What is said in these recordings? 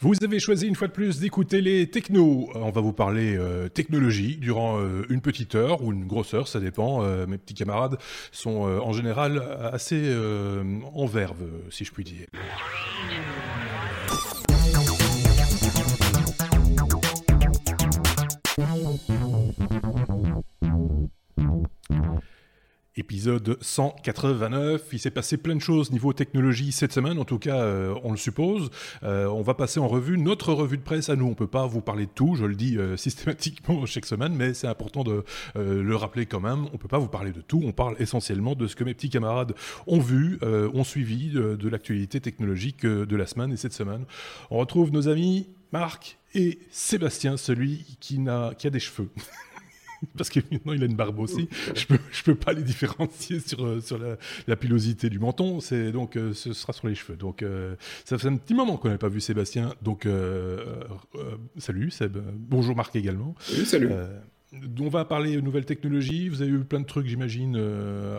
Vous avez choisi une fois de plus d'écouter les technos. On va vous parler euh, technologie durant euh, une petite heure ou une grosse heure, ça dépend. Euh, mes petits camarades sont en général assez en verve, si je puis dire. Épisode 189. Il s'est passé plein de choses niveau technologie cette semaine, en tout cas, euh, on le suppose. Euh, on va passer en revue notre revue de presse à nous. On peut pas vous parler de tout, je le dis euh, systématiquement chaque semaine, mais c'est important de le rappeler quand même. On peut pas vous parler de tout. On parle essentiellement de ce que mes petits camarades ont vu, ont suivi de, l'actualité technologique de la semaine et cette semaine. On retrouve nos amis Marc et Sébastien, celui qui a des cheveux. parce que maintenant il a une barbe aussi. Je peux, je peux pas les différencier sur, euh, sur la, pilosité du menton. C'est donc euh, ce sera sur les cheveux. Donc euh, ça fait un petit moment qu'on n'avait pas vu Sébastien. Donc salut Seb. Bonjour Marc également. Salut, salut. on va parler nouvelles technologies. Vous avez eu plein de trucs, j'imagine,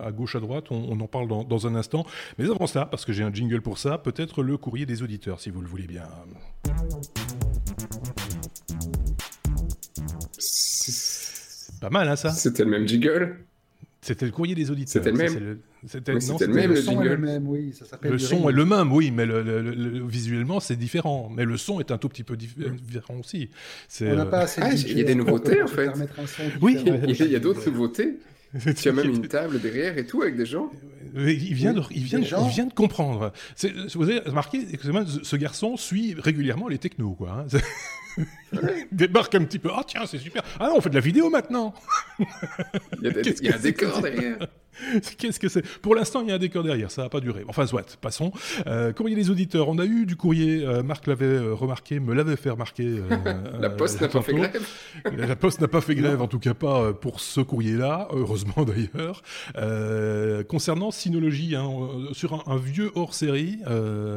à gauche, à droite. On, en parle dans, dans, un instant. Mais avant ça, parce que j'ai un jingle pour ça, peut-être le courrier des auditeurs, si vous le voulez bien. Pas mal, hein, ça C'était le même jingle C'était le courrier des auditeurs. C'était le même. C'était le même, le, son est le même, oui. Ça le son est le même, oui, mais le, visuellement, c'est différent. Mais le son est un tout petit peu différent aussi. On n'a pas assez ah, Il y a des nouveautés, en fait. Oui, il y a d'autres nouveautés. Tu as même une table derrière et tout avec des gens. Il vient, de, il vient, il vient de comprendre. Vous avez remarqué, ce garçon suit régulièrement les technos, quoi. Hein. débarque un petit peu. Ah tiens, c'est super. Ah non, on fait de la vidéo maintenant. Il y a, des, y a un décor derrière. Qu'est-ce que c'est? Pour l'instant, il y a un décor derrière, ça n'a pas duré. Enfin, soit, passons. Euh, courrier des auditeurs, on a eu du courrier, euh, Marc l'avait euh, remarqué, me l'avait fait remarquer. Euh, la Poste n'a pas fait grève La Poste n'a pas fait grève, en tout cas pas pour ce courrier-là, heureusement d'ailleurs. concernant Synologie, hein, sur un, vieux hors-série,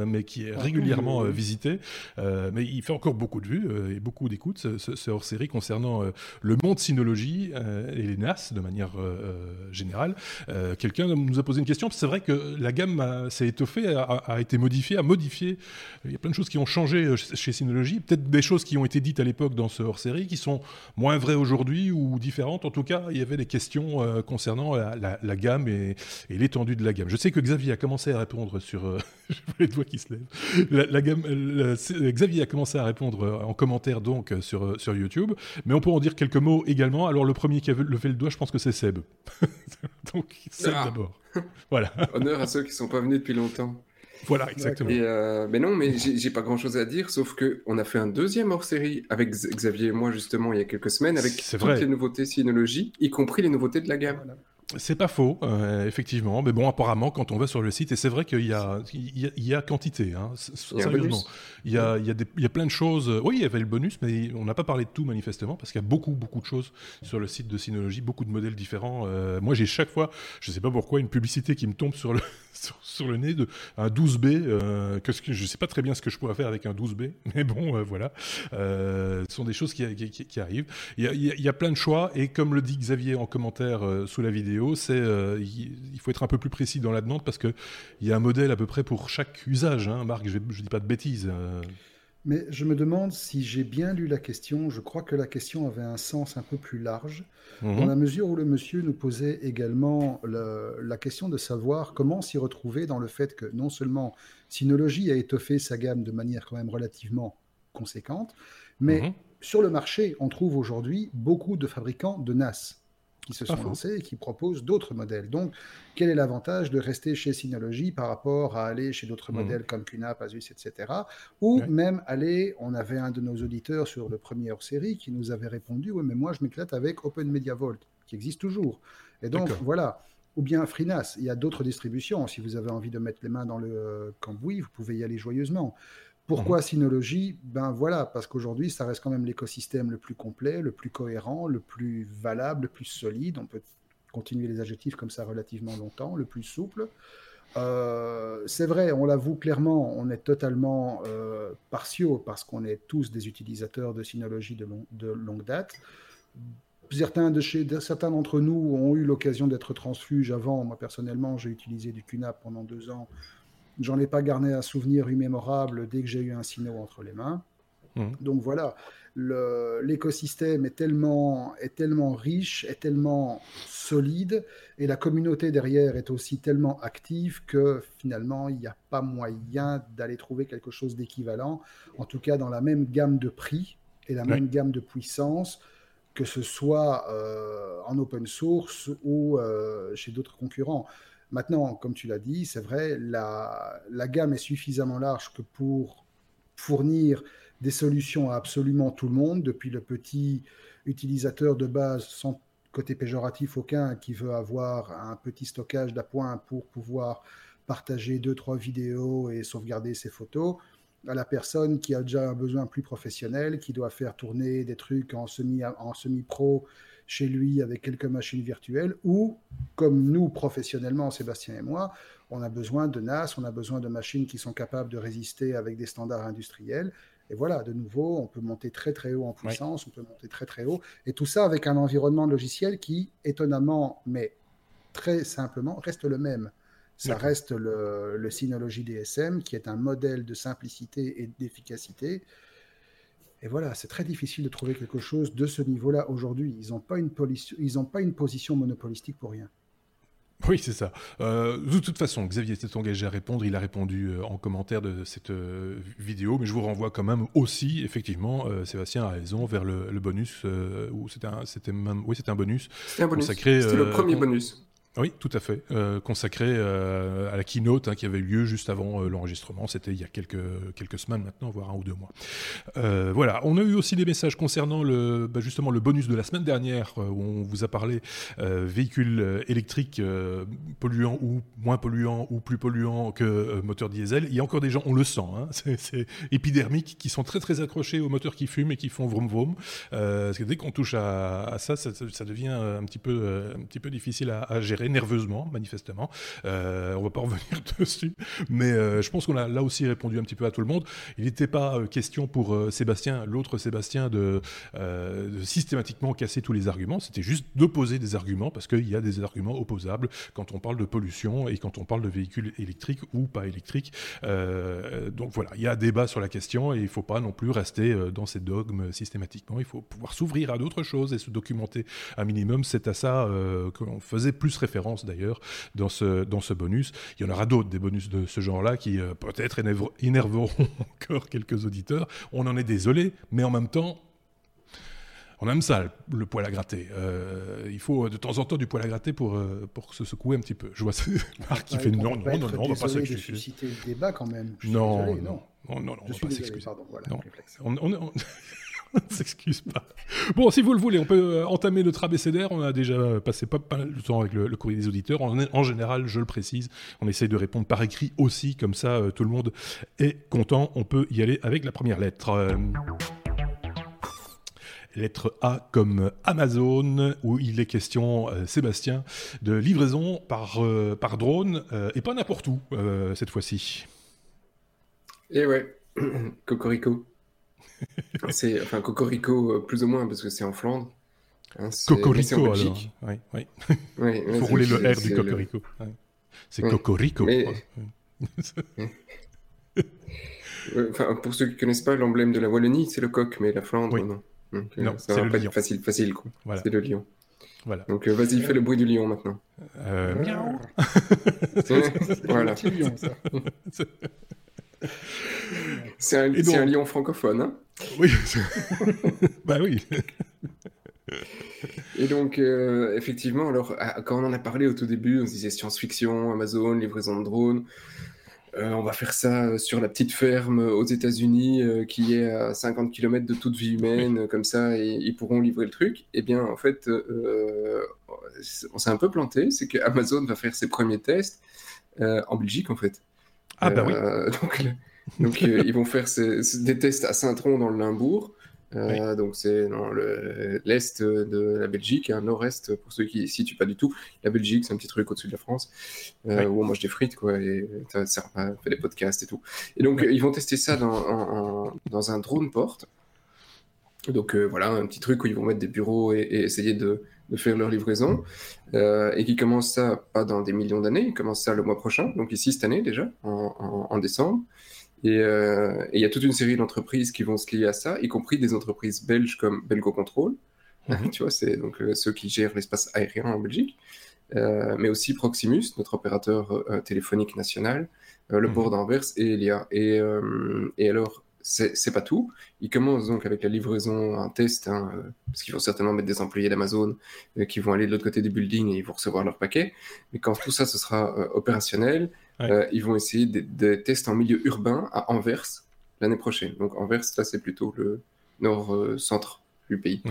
mais qui est ah, régulièrement visité, mais il fait encore beaucoup de vues et beaucoup d'écoutes, ce, ce hors-série concernant le monde Synologie et les NAS de manière générale. Euh, quelqu'un nous a posé une question. C'est vrai que la gamme s'est étoffée, a, été modifiée, a modifié. Il y a plein de choses qui ont changé euh, chez Synology. Peut-être des choses qui ont été dites à l'époque dans ce hors-série qui sont moins vraies aujourd'hui ou différentes. En tout cas, il y avait des questions euh, concernant la, gamme et, l'étendue de la gamme. Je sais que Xavier a commencé à répondre sur. je vois les doigts qui se lèvent. La, gamme, Xavier a commencé à répondre en commentaire donc sur, sur YouTube. Mais on peut en dire quelques mots également. Alors, le premier qui a levé le doigt, je pense que c'est Seb. donc, Ah. d'abord. voilà. Honneur à ceux qui sont pas venus depuis longtemps. Voilà, exactement. Euh, mais non, mais j'ai pas grand chose à dire, sauf que on a fait un deuxième hors série avec Xavier et moi, justement, il y a quelques semaines, avec toutes les nouveautés Synology, y compris les nouveautés de la gamme. C'est pas faux, euh, effectivement. Mais bon, apparemment, quand on va sur le site, et c'est vrai qu'il y a, il y, a, quantité, hein, sérieusement. Il y a, il, y a des, il y a plein de choses. Oui, il y avait le bonus, mais on n'a pas parlé de tout manifestement, parce qu'il y a beaucoup, beaucoup de choses sur le site de Synology, beaucoup de modèles différents. Euh, moi, j'ai chaque fois, je sais pas pourquoi, une publicité qui me tombe sur le, sur, le nez de un 12B. Euh, que, je sais pas très bien ce que je pourrais faire avec un 12B, mais bon, euh, voilà. ce sont des choses qui, qui, arrivent. Il y, a, il y, a, plein de choix, et comme le dit Xavier en commentaire sous la vidéo, c'est euh, il faut être un peu plus précis dans la demande parce que il y a un modèle à peu près pour chaque usage. Hein. Marc, je, ne dis pas de bêtises. Euh. Mais je me demande si j'ai bien lu la question. Je crois que la question avait un sens un peu plus large, mhm. dans la mesure où le monsieur nous posait également la question de savoir comment s'y retrouver dans le fait que non seulement Synology a étoffé sa gamme de manière quand même relativement conséquente, mais mhm. sur le marché, on trouve aujourd'hui beaucoup de fabricants de NAS qui se sont lancés et qui proposent d'autres modèles. Donc, quel est l'avantage de rester chez Synology par rapport à aller chez d'autres mmh. modèles comme QNAP, Asus, etc. Ou même aller, on avait un de nos auditeurs sur le premier hors-série qui nous avait répondu, oui, mais moi je m'éclate avec Open Media Vault, qui existe toujours. Et donc, voilà. Ou bien FreeNAS, il y a d'autres distributions. Si vous avez envie de mettre les mains dans le cambouis, vous pouvez y aller joyeusement. Pourquoi. Synology? Ben voilà, parce qu'aujourd'hui, ça reste quand même l'écosystème le plus complet, le plus cohérent, le plus valable, le plus solide. On peut continuer les adjectifs comme ça relativement longtemps, le plus souple. Euh, c'est vrai, on l'avoue clairement, on est totalement euh, partiaux parce qu'on est tous des utilisateurs de Synology de, de longue date. Certains de chez, certains d'entre nous ont eu l'occasion d'être transfuges avant. Moi personnellement, j'ai utilisé du QNAP pendant deux ans J'en ai pas gardé un souvenir immémorable dès que j'ai eu un Sino entre les mains. Mmh. Donc voilà, l'écosystème est tellement, est tellement riche, est tellement solide, et la communauté derrière est aussi tellement active que finalement, il n'y a pas moyen d'aller trouver quelque chose d'équivalent, en tout cas dans la même gamme de prix et la même gamme de puissance, que ce soit euh, en open source ou euh, chez d'autres concurrents. Maintenant, comme tu l'as dit, c'est vrai, la, gamme est suffisamment large que pour fournir des solutions à absolument tout le monde, depuis le petit utilisateur de base sans côté péjoratif aucun qui veut avoir un petit stockage d'appoint pour pouvoir partager deux, trois vidéos et sauvegarder ses photos, à la personne qui a déjà un besoin plus professionnel, qui doit faire tourner des trucs en semi-pro chez lui avec quelques machines virtuelles, ou comme nous professionnellement, Sébastien et moi, on a besoin de NAS, on a besoin de machines qui sont capables de résister avec des standards industriels. Et voilà, de nouveau, on peut monter très très haut en puissance, on peut monter très très haut. Et tout ça avec un environnement logiciel qui, étonnamment, mais très simplement, reste le même. Ça reste le, le Synology DSM, qui est un modèle de simplicité et d'efficacité. Et voilà, c'est très difficile de trouver quelque chose de ce niveau-là aujourd'hui. Ils n'ont pas, une pas une position monopolistique pour rien. Oui, c'est ça. Euh, de toute façon, Xavier s'est engagé à répondre. Il a répondu euh, en commentaire de cette euh, vidéo, mais je vous renvoie quand même aussi, effectivement, Sébastien a raison, vers le, bonus, où c'était un, c'était même, oui, c'était un bonus. C'était un bonus. C'était le premier bonus. Oui, tout à fait. Euh, consacré euh, à la keynote hein, qui avait eu lieu juste avant euh, l'enregistrement. C'était il y a quelques, quelques semaines maintenant, voire un ou deux mois. voilà. On a eu aussi des messages concernant le, bah, justement le bonus de la semaine dernière où on vous a parlé véhicules électriques polluants ou moins polluants ou plus polluants que moteur diesel. Il y a encore des gens, on le sent, hein, c'est épidermique, qui sont très très accrochés aux moteurs qui fument et qui font vroom vroom. parce que dès qu'on touche à, ça, ça, devient un petit peu, un petit peu difficile à, à gérer nerveusement, manifestement. Euh, on va pas revenir dessus, mais euh, je pense qu'on a là aussi répondu un petit peu à tout le monde. Il n'était pas euh, question pour euh, Sébastien, l'autre Sébastien, de, systématiquement casser tous les arguments. C'était juste d'opposer des arguments parce qu'il y a des arguments opposables quand on parle de pollution et quand on parle de véhicules électriques ou pas électriques. donc voilà, il y a débat sur la question et il ne faut pas non plus rester dans ces dogmes systématiquement. Il faut pouvoir s'ouvrir à d'autres choses et se documenter un minimum. C'est à ça qu'on faisait plus référence d'ailleurs dans ce, dans ce bonus. Il y en aura d'autres, des bonus de ce genre-là, qui euh, peut-être énerveront encore quelques auditeurs. On en est désolé, mais en même temps, on aime ça, le poil à gratter. Euh, il faut de temps en temps du poil à gratter pour, euh, pour se secouer un petit peu. Je vois Marc qui fait non, non, non, non, on va pas s'excuser. susciter le débat quand même. non, non, non, non, non, on va pas s'excuser. on, on, s'excuse pas. Bon, si vous le voulez, on peut euh, entamer notre abécédaire. On a déjà passé pas, mal de temps avec le, courrier des auditeurs. En, général, je le précise, on essaye de répondre par écrit aussi, comme ça euh, tout le monde est content. On peut y aller avec la première lettre. Euh, lettre A comme Amazon, où il est question, Sébastien, de livraison par, par drone, et pas n'importe où cette fois-ci. Eh ouais, Cocorico. c'est enfin Cocorico euh, plus ou moins parce que c'est en Flandre. Hein, Cocorico alors. Oui, oui. Il faut rouler le R du Cocorico. C'est Cocorico. enfin, pour ceux qui ne connaissent pas, l'emblème de la Wallonie, c'est le coq, mais la Flandre, non. Donc, euh, non, ça va pas être facile, facile quoi. C'est le lion. Voilà. Donc euh, vas-y, fais le bruit du lion maintenant. Euh... Miaou. voilà. lion, ça. C'est un, lion francophone, hein Oui. bah oui. Et donc, euh, effectivement, alors, quand on en a parlé au tout début, on se disait science-fiction, Amazon, livraison de drones. Euh, on va faire ça sur la petite ferme aux États-Unis euh, qui est à 50 km de toute vie humaine, comme ça, et ils pourront livrer le truc. Eh bien, en fait, on s'est un peu planté, c'est que Amazon va faire ses premiers tests en Belgique, en fait. Ah bah oui. donc, donc euh, ils vont faire des tests à Saint-Tron dans le Limbourg. Euh, donc c'est dans l'est de la Belgique, un nord-est pour ceux qui ne situent pas du tout. La Belgique, c'est un petit truc au-dessus de la France euh, où on mange des frites quoi, et ça sert à faire des podcasts et tout. Et donc ils vont tester ça dans, dans un drone porte. Donc voilà, un petit truc où ils vont mettre des bureaux et, essayer de, de, faire leur livraison. et qui commence ça pas dans des millions d'années, ils commencent ça le mois prochain, donc ici cette année déjà, en, en décembre. Et il y a toute une série d'entreprises qui vont se lier à ça, y compris des entreprises belges comme Belgo Control. Mhm. tu vois, c'est donc ceux qui gèrent l'espace aérien en Belgique. mais aussi Proximus, notre opérateur téléphonique national, le mhm. port d'Anvers et Elia. Et, et alors, c'est pas tout. Ils commencent donc avec la livraison, un test, hein, euh, parce qu'ils vont certainement mettre des employés d'Amazon euh, qui vont aller de l'autre côté du building et ils vont recevoir leur paquet. Mais quand tout ça ce sera euh, opérationnel, ils vont essayer des, tests en milieu urbain à Anvers l'année prochaine. Donc Anvers, là c'est plutôt le nord-centre du pays.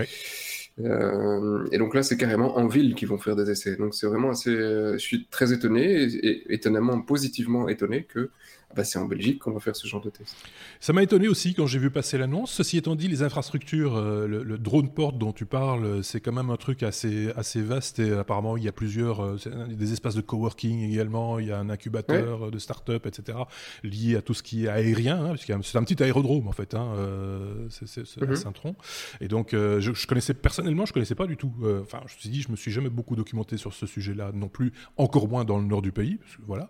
et donc là, c'est carrément en ville qu'ils vont faire des essais. Donc c'est vraiment assez. je suis très étonné et, étonnamment positivement étonné que bah, c'est en Belgique qu'on va faire ce genre de test. Ça m'a étonné aussi quand j'ai vu passer l'annonce. Ceci étant dit, les infrastructures, euh, le, drone port dont tu parles, c'est quand même un truc assez, assez vaste et apparemment il y a plusieurs, euh, des espaces de coworking également, il y a un incubateur de start-up, etc., lié à tout ce qui est aérien, hein, parce que c'est un petit aérodrome en fait, hein, euh, c'est mm Saint-Tron. Et donc je, je, connaissais personnellement, je connaissais pas du tout. Enfin, je me suis dit, je me suis jamais beaucoup documenté sur ce sujet-là non plus, encore moins dans le nord du pays, parce que, voilà.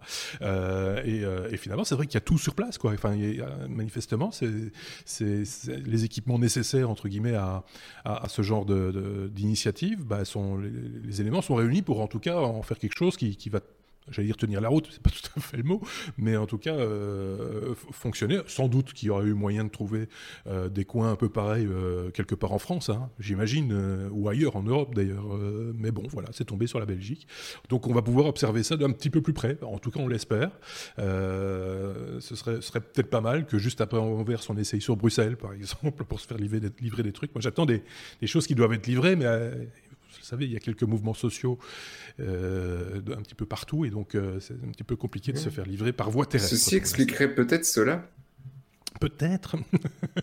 et, et finalement, c'est vrai qu'il y a tout sur place, quoi. Enfin, manifestement, c'est les équipements nécessaires entre guillemets à, ce genre d'initiative. Bah, les, éléments sont réunis pour en tout cas en faire quelque chose qui, qui va j'allais dire tenir la route, c'est pas tout à fait le mot, mais en tout cas euh, fonctionner. Sans doute qu'il y aurait eu moyen de trouver euh, des coins un peu pareils euh, quelque part en France, hein, j'imagine, ou ailleurs en Europe d'ailleurs. mais bon, voilà, c'est tombé sur la Belgique. Donc on va pouvoir observer ça d'un petit peu plus près. En tout cas, on l'espère. Ce serait, serait peut-être pas mal que juste après Anvers, on essaye sur Bruxelles, par exemple, pour se faire livrer des, livrer des trucs. Moi, j'attends des, des, choses qui doivent être livrées, mais vous savez, il y a quelques mouvements sociaux euh, un petit peu partout, et donc euh, c'est un petit peu compliqué de se faire livrer par voie terrestre. Ceci expliquerait peut-être cela. Peut-être.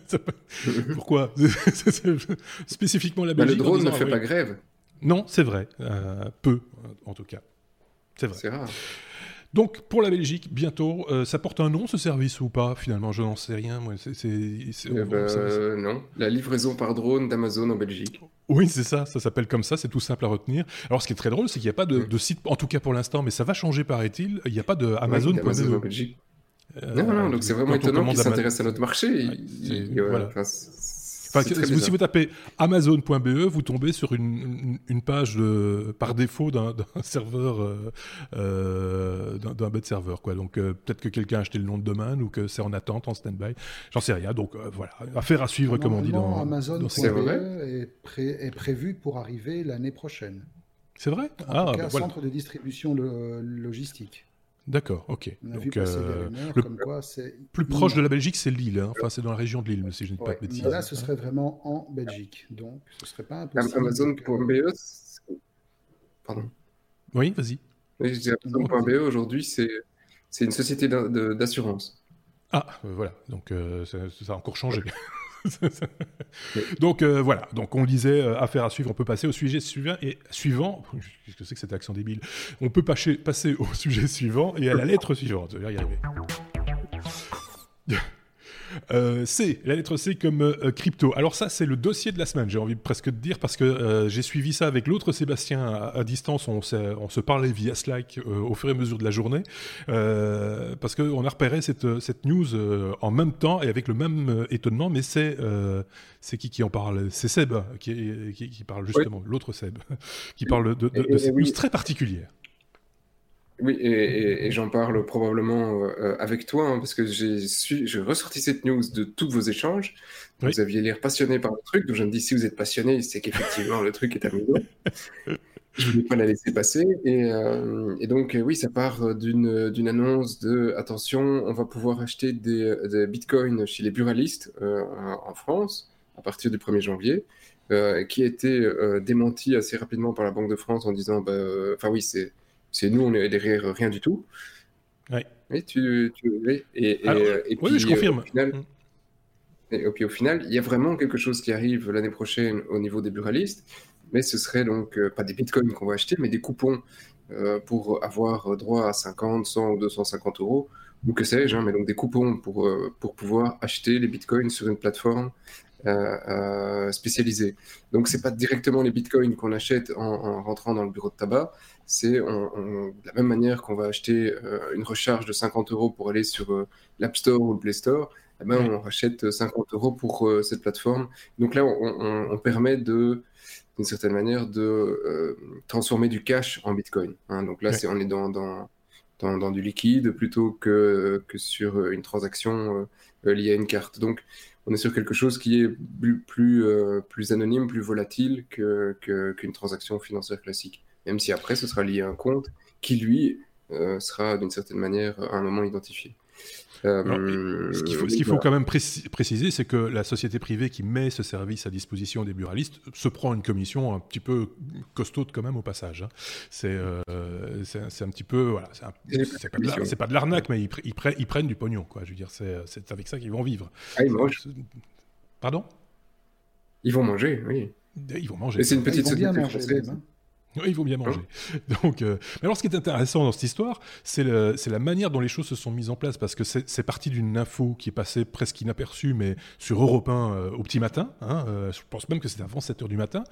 Pourquoi Spécifiquement la bah, Belgique. le drone ne fait pas grève. Non, c'est vrai. Euh, peu, en tout cas. C'est vrai. C'est rare. Donc pour la Belgique, bientôt, euh, ça porte un nom ce service ou pas Finalement, je n'en sais rien. Moi, c'est, eh ben, non, la livraison par drone d'Amazon en Belgique. Oui, c'est ça, ça s'appelle comme ça, c'est tout simple à retenir. Alors ce qui est très drôle, c'est qu'il n'y a pas de, mm. site, en tout cas pour l'instant, mais ça va changer paraît-il, il n'y a pas de Amazon. Amazon en Belgique. Euh, non, non, donc c'est vraiment étonnant qu'ils s'intéressent à notre marché. voilà si vous tapez amazon.be, vous tombez sur une, page par défaut d'un serveur, euh, euh, d'un bête serveur. Quoi. Donc euh, peut-être que quelqu'un a acheté le nom de domaine ou que c'est en attente, en stand-by. J'en sais rien. Donc voilà, affaire à suivre, comme on dit dans. Amazon.be est, est, prévu pour arriver l'année prochaine. C'est vrai? En ah, tout cas, bah, centre de distribution logistique. D'accord, ok. Donc, euh, le plus proche de la Belgique, c'est Lille. Hein. Enfin, c'est dans la région de Lille, si je ne dis pas de bêtises. là, ce serait vraiment en Belgique. Donc, ce serait pas impossible. Amazon.be, pardon. Oui, vas-y. Amazon.be aujourd'hui, c'est une société d'assurance. Ah, euh, voilà. Donc, euh, ça, ça, a encore changé. donc euh, voilà, donc on disait euh, affaire à suivre, on peut passer au sujet suivant et suivant. Qu'est-ce que c'est que cet accent débile? On peut passer, au sujet suivant et à la lettre suivante. Je vais y arriver. Euh, C, la lettre C comme euh, crypto. Alors ça, c'est le dossier de la semaine, j'ai envie presque de dire, parce que euh, j'ai suivi ça avec l'autre Sébastien à, distance, on, on, se parlait via Slack au fur et à mesure de la journée, parce qu'on a repéré cette, cette news en même temps et avec le même étonnement, mais c'est c'est qui qui en parle? C'est Seb qui, qui, parle justement, l'autre Seb, qui parle de, de, cette news très particulière. Oui, et, j'en parle probablement euh, avec toi, hein, parce que j'ai ressorti cette news de tous vos échanges. Vous aviez l'air passionné par le truc, donc je me dis, si vous êtes passionné, c'est qu'effectivement le truc est amusant. je ne voulais pas la laisser passer. Et, euh, donc, oui, ça part d'une annonce de, attention, on va pouvoir acheter des, bitcoins chez les buralistes euh, en France à partir du 1er janvier. qui a été démenti assez rapidement par la Banque de France en disant, bah, enfin oui, c'est c'est nous, on est derrière rien du tout. Oui. Oui, tu, tu et, et, et, oui, je confirme. Au final, mm. et, puis au final, il y a vraiment quelque chose qui arrive l'année prochaine au niveau des buralistes, mais ce serait donc euh, pas des bitcoins qu'on va acheter, mais des coupons euh, pour avoir droit à 50, 100 ou 250 euros, ou que sais-je, hein, mais donc des coupons pour, euh, pour pouvoir acheter les bitcoins sur une plateforme spécialisés. Donc c'est pas directement les bitcoins qu'on achète en, rentrant dans le bureau de tabac, c'est de la même manière qu'on va acheter une recharge de 50 euros pour aller sur l'App Store ou le Play Store, eh ben, on rachète 50 euros pour cette plateforme. Donc là, on, permet de d'une certaine manière de transformer du cash en bitcoin. Hein. Donc là, c'est on est dans, dans dans, du liquide plutôt que, que sur euh, une transaction euh, liée à une carte. Donc, on est sur quelque chose qui est plus, euh, anonyme, plus volatile qu'une transaction financière classique. Même si après, ce sera lié à un compte qui, lui, sera d'une certaine manière à un moment identifié. Euh, ce qu'il faut, faut, quand même préciser, c'est que la société privée qui met ce service à disposition des buralistes se prend une commission un petit peu costaude quand même au passage. Hein. Euh, c'est un petit peu, voilà, c'est pas, pas, de l'arnaque, mais ils, ils, prennent du pognon, quoi. Je veux dire, c'est avec ça qu'ils vont vivre. Ah, ils mangent. Pardon? Ils vont manger, oui. Ils vont manger. c'est une petite société française. Oui, il faut bien manger. Donc, euh, Mais alors, ce qui est intéressant dans cette histoire, c'est la manière dont les choses se sont mises en place, parce que c'est parti d'une info qui est passée presque inaperçue, mais sur Europe 1 euh, au petit matin. Hein, euh, je pense même que c'était avant 7 h du matin.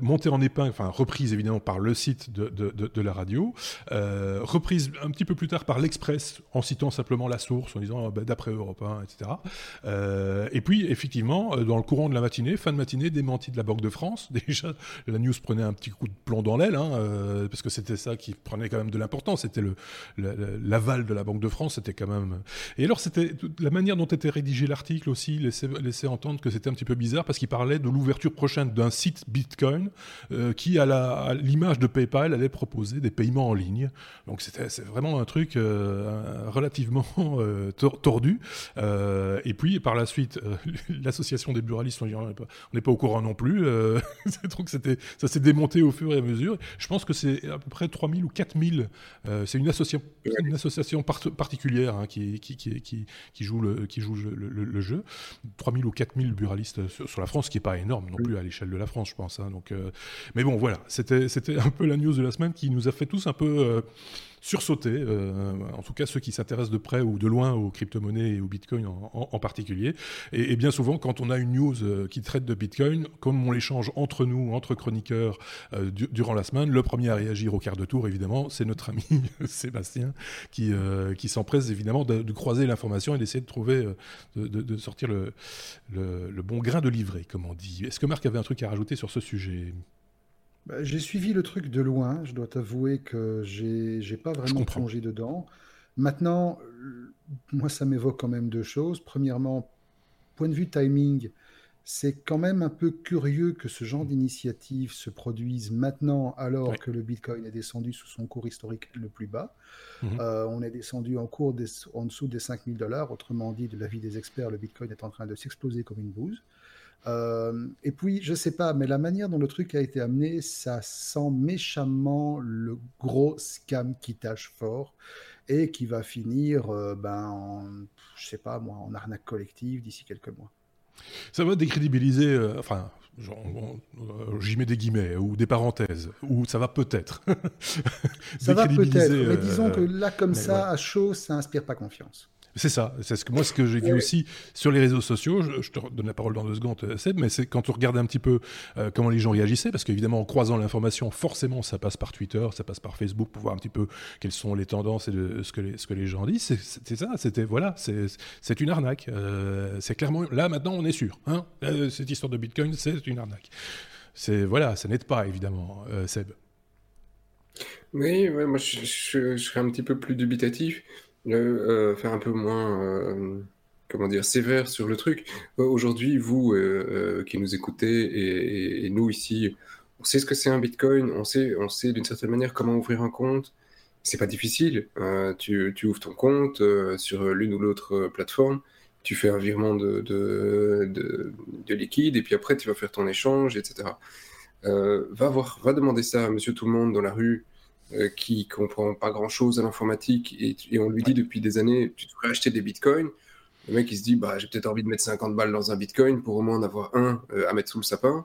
montée en épingle, enfin reprise évidemment par le site de, de, de, la radio, reprise un petit peu plus tard par l'Express, en citant simplement la source, en disant bah, d'après Europe 1, etc. et puis, effectivement, dans le courant de la matinée, fin de matinée, démenti de la Banque de France. Déjà, la news prenait un petit coup de dans l'aile, hein, euh, parce que c'était ça qui prenait quand même de l'importance. C'était l'aval de la Banque de France, c'était quand même. Et alors, c'était la manière dont était rédigé l'article aussi laissait, entendre que c'était un petit peu bizarre parce qu'il parlait de l'ouverture prochaine d'un site Bitcoin euh, qui, à, l'image de PayPal, allait proposer des paiements en ligne. Donc, c'était vraiment un truc euh, relativement tordu. et puis, par la suite, l'association des buralistes, on n'est pas, au courant non plus. donc, c'était, ça s'est démonté au fur et mesure. Je pense que c'est à peu près 3000 ou 4000. Euh, c'est une association, particulière hein, qui, joue, le, qui joue le, le, jeu. 3000 ou 4000 buralistes sur, la France, ce qui n'est pas énorme non plus à l'échelle de la France, je pense. Hein. donc, euh, mais bon, voilà, c'était un peu la news de la semaine qui nous a fait tous un peu. Sursauter, euh, en tout cas ceux qui s'intéressent de près ou de loin aux crypto-monnaies et au Bitcoin en, particulier. Et, bien souvent, quand on a une news euh, qui traite de Bitcoin, comme on l'échange entre nous, entre chroniqueurs, euh, durant la semaine, le premier à réagir au quart de tour, évidemment, c'est notre ami Sébastien, qui, s'empresse évidemment de, croiser l'information et d'essayer de trouver, de, sortir le, le, le bon grain de livret, comme on dit. Est-ce que Marc avait un truc à rajouter sur ce sujet? Bah, j'ai suivi le truc de loin. Je dois t'avouer que j'ai n'ai pas vraiment plongé dedans. Maintenant, moi, ça m'évoque quand même deux choses. Premièrement, point de vue timing, c'est quand même un peu curieux que ce genre d'initiative se produise maintenant, alors que le Bitcoin est descendu sous son cours historique le plus bas. Mhm. Euh, on est descendu en cours en dessous des 5000 dollars. Autrement dit, de l'avis des experts, le Bitcoin est en train de s'exploser comme une bouse. Euh, et puis, je sais pas, mais la manière dont le truc a été amené, ça sent méchamment le gros scam qui tâche fort et qui va finir, euh, ben, en, je sais pas moi, en arnaque collective d'ici quelques mois. Ça va décrédibiliser, euh, enfin, j'y mets des guillemets ou des parenthèses, ou ça va peut-être. ça va peut-être, mais disons que là, comme ça, à chaud, ça inspire pas confiance. C'est ça. C'est ce que moi, ce que j'ai vu aussi sur les réseaux sociaux. Je, te donne la parole dans deux secondes, euh, Seb, mais c'est quand on regarde un petit peu euh, comment les gens réagissaient, parce qu'évidemment, en croisant l'information, forcément, ça passe par Twitter, ça passe par Facebook pour voir un petit peu quelles sont les tendances et ce que les, ce que les gens disent. C'est ça. C'était voilà, c'est une arnaque. Euh, c'est clairement là maintenant, on est sûr. Hein cette histoire de Bitcoin, c'est une arnaque. C'est voilà, ça n'aide pas évidemment, Seb. Oui, moi je, je, serais un petit peu plus dubitatif euh, faire un peu moins, euh, comment dire, sévère sur le truc. Euh, aujourd'hui, vous euh, qui nous écoutez et, nous ici, on sait ce que c'est un Bitcoin, on sait, on sait d'une certaine manière comment ouvrir un compte. C'est pas difficile. Tu, ouvres ton compte sur l'une ou l'autre plateforme, tu fais un virement de, de, liquide et puis après tu vas faire ton échange, etc. va voir, va demander ça à Monsieur Tout le Monde dans la rue euh, qui comprend pas grand chose à l'informatique et, on lui dit depuis des années tu devrais acheter des bitcoins. Le mec il se dit bah j'ai peut-être envie de mettre 50 balles dans un bitcoin pour au moins en avoir un euh, à mettre sous le sapin.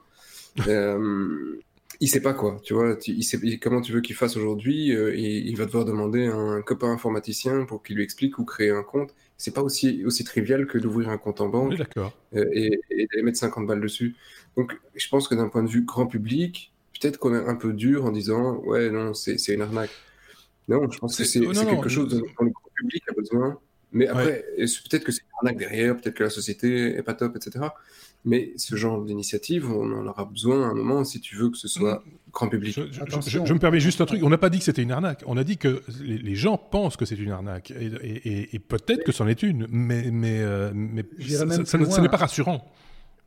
euh, il sait pas quoi, tu vois. il sait comment tu veux qu'il fasse aujourd'hui. Euh, il va devoir demander à un copain informaticien pour qu'il lui explique où créer un compte. c'est pas aussi, aussi trivial que d'ouvrir un compte en banque et, et d'aller mettre 50 balles dessus. Donc, je pense que d'un point de vue grand public, peut-être qu'on est un peu dur en disant ouais, non, c'est une arnaque. Non, je pense que c'est quelque chose dont le grand public a besoin. Mais après, peut-être que c'est une arnaque derrière, peut-être que la société est pas top, etc. Mais ce genre d'initiative, on en aura besoin à un moment si tu veux que ce soit mm. grand public. Je, me permets juste un truc. On n'a pas dit que c'était une arnaque. On a dit que les, gens pensent que c'est une arnaque. Et, peut-être que c'en est une. Mais, mais, euh, mais ça, n'est pas rassurant.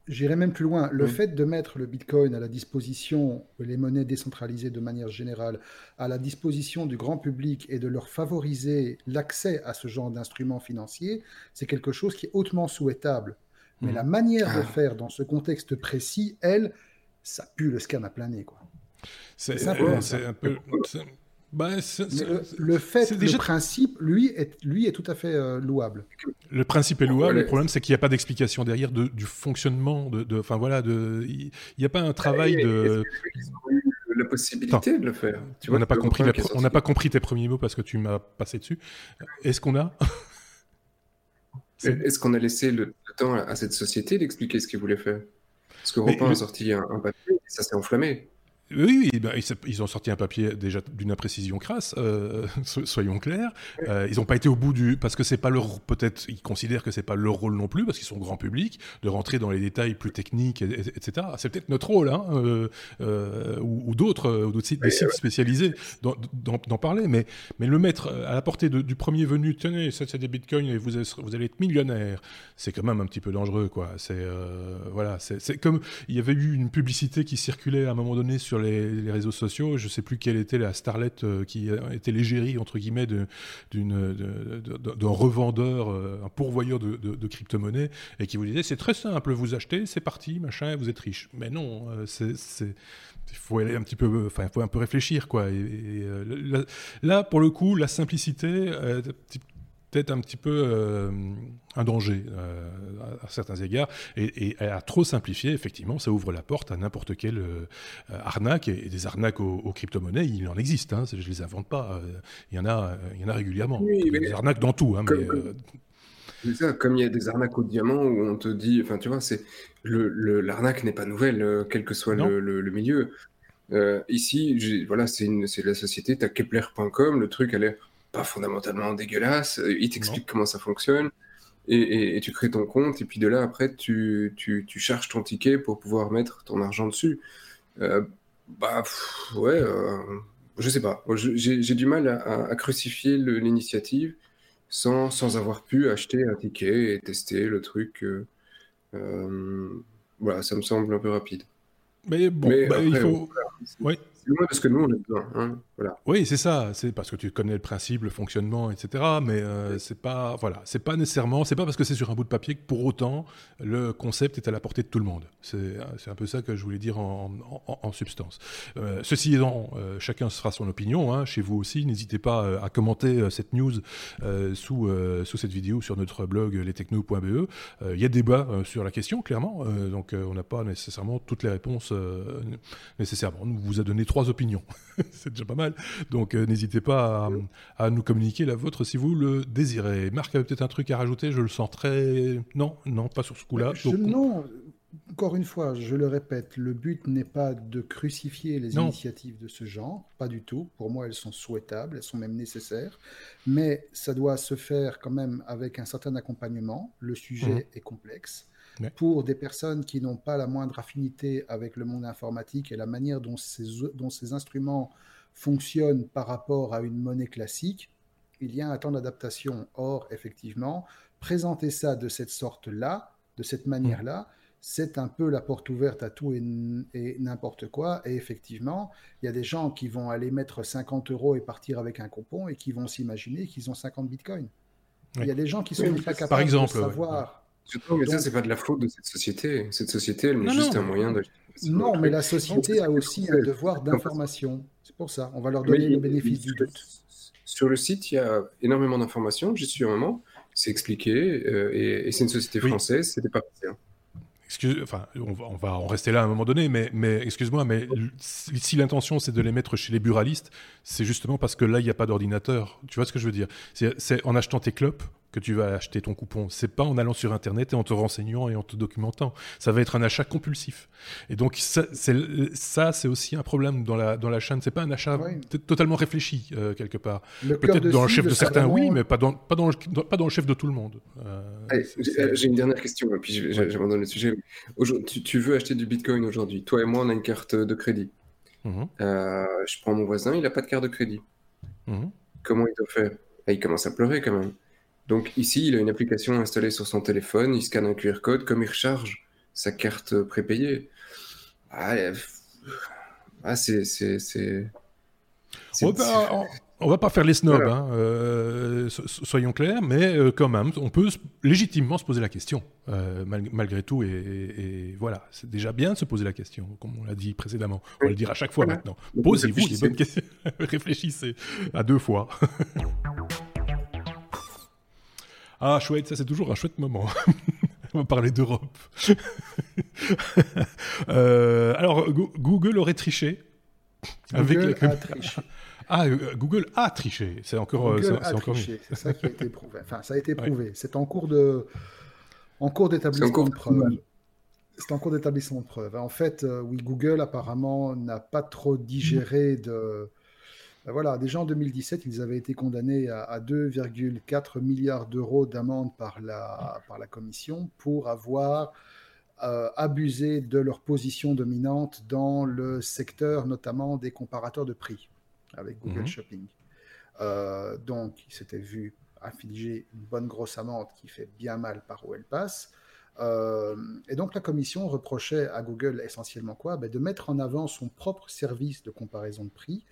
J'irai même plus loin. Le fait de mettre le Bitcoin à la disposition, les monnaies décentralisées de manière générale, à la disposition du grand public et de leur favoriser l'accès à ce genre d'instruments financiers, c'est quelque chose qui est hautement souhaitable. Mais la mhm. manière de ah. faire dans ce contexte précis, elle, ça pue le scam à plein nez. C'est un peu. Bah, le, fait, le principe, lui, est, lui est tout à fait euh, louable. Le principe est louable. Le problème, c'est qu'il n'y a pas d'explication derrière de, du fonctionnement. De, enfin voilà, il n'y a pas un travail de. La possibilité de le faire. on n'a pas compris. on n'a pas compris tes premiers mots parce que tu m'as passé dessus. Est-ce qu'on a Est-ce qu'on a laissé le temps à cette société d'expliquer ce qu'il voulait faire? Parce que Robin a sorti un, un papier et ça s'est enflammé. Oui, ben, ils ont sorti un papier déjà d'une imprécision crasse, euh, soyons clairs. Euh, ils n'ont pas été au bout du parce que c'est pas leur peut-être ils considèrent que c'est pas leur rôle non plus parce qu'ils sont grand public de rentrer dans les détails plus techniques, etc. C'est peut-être notre rôle, hein, euh, ou, d'autres, ou d'autres sites, des sites spécialisés d'en parler, mais mais le mettre à la portée du premier venu, tenez, ça c'est des bitcoins et vous, vous allez être millionnaire, c'est quand même un petit peu dangereux, quoi. C'est voilà, c'est comme il y avait eu une publicité qui circulait à un moment donné sur les, réseaux sociaux. Je ne sais plus quelle était la starlette euh, qui était l'égérie, entre guillemets, d'un revendeur, euh, un pourvoyeur de, crypto-monnaies, et qui vous disait c'est très simple, vous achetez, c'est parti, machin, vous êtes riche. Mais non, euh, il faut aller un petit peu, enfin, il faut un peu réfléchir, quoi. Là, pour le coup, la simplicité, peut-être un petit peu euh, un danger euh, à, certains égards. Et, à trop simplifier, effectivement, ça ouvre la porte à n'importe quelle euh, arnaque. Et, des arnaques aux, crypto-monnaies, il en existe. Hein, je ne les invente pas. Il y en a, il y en a régulièrement. il y a des arnaques dans tout. Hein, mais, ça, comme il y a des arnaques au diamant où on te dit, enfin tu vois, c'est l'arnaque n'est pas nouvelle, quel que soit le, milieu. ici, voilà, c'est la société, tu as Kepler.com, le truc, elle est pas fondamentalement dégueulasse. Euh, il t'explique comment ça fonctionne. Et, tu crées ton compte. Et puis de là, après, tu, tu, charges ton ticket pour pouvoir mettre ton argent dessus. Euh, bah, ouais, euh, je sais pas. J'ai du mal à, crucifier l'initiative sans, sans avoir pu acheter un ticket et tester le truc. voilà, ça me semble un peu rapide. Mais bon, bah, il faut. Ouais parce que nous, on est besoin. Hein, voilà. Oui, c'est ça. C'est parce que tu connais le principe, le fonctionnement, etc. Mais euh, c'est pas, voilà, c'est pas nécessairement, c'est pas parce que c'est sur un bout de papier que pour autant le concept est à la portée de tout le monde. C'est un peu ça que je voulais dire en, en, substance. Euh, ceci étant, euh, chacun se fera son opinion. Hein, chez vous aussi, n'hésitez pas à commenter cette news sous sous cette vidéo sur notre blog lestechno.be. Il y a débat sur la question, clairement. donc, on n'a pas nécessairement toutes les réponses nécessairement. On vous a donné trois opinions. c'est déjà pas mal. Donc euh, n'hésitez pas à, nous communiquer la vôtre si vous le désirez. Marc avait peut-être un truc à rajouter, je le sens très... Non, non, pas sur ce coup-là. Non, encore une fois, je le répète, le but n'est pas de crucifier les initiatives de ce genre, pas du tout. Pour moi, elles sont souhaitables, elles sont même nécessaires, mais ça doit se faire quand même avec un certain accompagnement. Le sujet mmh. est complexe. Pour des personnes qui n'ont pas la moindre affinité avec le monde informatique et la manière dont ces, dont ces instruments fonctionnent par rapport à une monnaie classique, il y a un temps d'adaptation. Or, effectivement, présenter ça de cette sorte-là, de cette manière-là, c'est un peu la porte ouverte à tout et, n'importe quoi. Et effectivement, il y a des gens qui vont aller mettre 50 euros et partir avec un coupon et qui vont s'imaginer qu'ils ont 50 bitcoins. Il y a des gens qui sont pas capables exemple, de savoir mais ça, c'est pas de la faute de cette société. Cette société, elle met juste un moyen de. Non, mais la société a aussi un devoir d'information. C'est pour ça. On va leur donner le bénéfice du doute. Sur le site, il y a énormément d'informations. J'y suis un moment. C'est expliqué. Euh, et, c'est une société française. C'était pas passé. Hein. Excuse, enfin, on va, en rester là à un moment donné, mais, mais excuse-moi, mais si l'intention c'est de les mettre chez les buralistes, c'est justement parce que là il n'y a pas d'ordinateur. Tu vois ce que je veux dire? C'est en achetant tes clopes, que tu vas acheter ton coupon. C'est pas en allant sur Internet et en te renseignant et en te documentant. Ça va être un achat compulsif. Et donc ça, c'est aussi un problème dans la dans la chaîne. C'est pas un achat totalement réfléchi euh, quelque part. Peut-être dans le chef de, certains, oui, mais pas dans pas dans le, pas dans le chef de tout le monde. Euh, j'ai une dernière question, puis j'abandonne le sujet. Tu, tu, veux acheter du Bitcoin aujourd'hui. Toi et moi, on a une carte de crédit. Mhm. Euh, je prends mon voisin, il n'a pas de carte de crédit. Mhm. Comment il doit faire? Ah, Il commence à pleurer quand même. Donc ici, il a une application installée sur son téléphone, il scanne un QR code, comme il recharge sa carte prépayée. Ah, ah c'est... On va pas faire les snobs, hein, euh, soyons clairs, mais euh, quand même, on peut légitimement se poser la question, euh, malgré tout, et, voilà, c'est déjà bien de se poser la question, comme on l'a dit précédemment. On va le dire à chaque fois maintenant. Posez-vous les bonnes questions, réfléchissez à deux fois. Ah, chouette, ça c'est toujours un chouette moment. On va parler d'Europe. Euh, alors, Google aurait triché. Google a triché. Ah, euh, Google a triché. C'est encore. Euh, Google a triché. C'est ça qui a été prouvé. Enfin, ça a été prouvé. C'est en cours de, en cours d'établissement de preuve. C'est en cours d'établissement de preuve. En fait, oui, Google apparemment n'a pas trop digéré de ben voilà, déjà en 2017, ils avaient été condamnés à, 2,4 milliards d'euros d'amende par la, par la Commission pour avoir euh, abusé de leur position dominante dans le secteur notamment des comparateurs de prix avec Google mhm. Shopping. Euh, donc, ils s'étaient vu infliger une bonne grosse amende qui fait bien mal par où elle passe. Euh, et donc la commission reprochait à Google essentiellement quoi? Ben De mettre en avant son propre service de comparaison de prix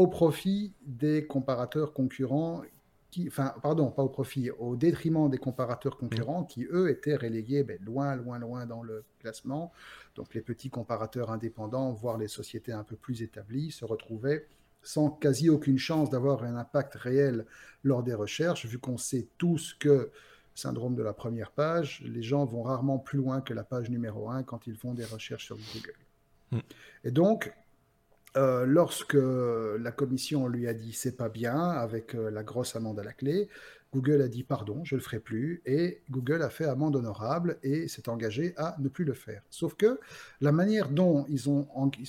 au profit des comparateurs concurrents qui, enfin, pardon, pas au profit, au détriment des comparateurs concurrents qui, eux, étaient relégués ben, loin, loin, loin dans le classement. Donc, les petits comparateurs indépendants, voire les sociétés un peu plus établies, se retrouvaient sans quasi aucune chance d'avoir un impact réel lors des recherches, vu qu'on sait tous que, syndrome de la première page, les gens vont rarement plus loin que la page numéro 1 quand ils font des recherches sur Google. Hmm. Et donc, euh, lorsque la commission lui a dit c'est pas bien, avec euh, la grosse amende à la clé, Google a dit pardon, je le ferai plus, et Google a fait amende honorable et s'est engagé à ne plus le faire. Sauf que la manière dont ils ont ils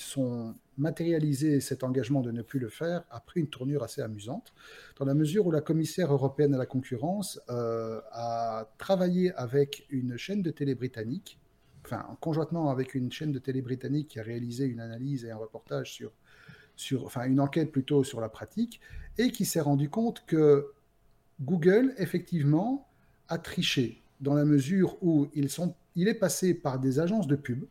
matérialisé cet engagement de ne plus le faire a pris une tournure assez amusante, dans la mesure où la commissaire européenne à la concurrence euh, a travaillé avec une chaîne de télé britannique enfin, conjointement avec une chaîne de télé britannique qui a réalisé une analyse et un reportage sur, enfin, une enquête plutôt sur la pratique, et qui s'est rendu compte que Google, effectivement, a triché dans la mesure où il est passé par des agences de pub,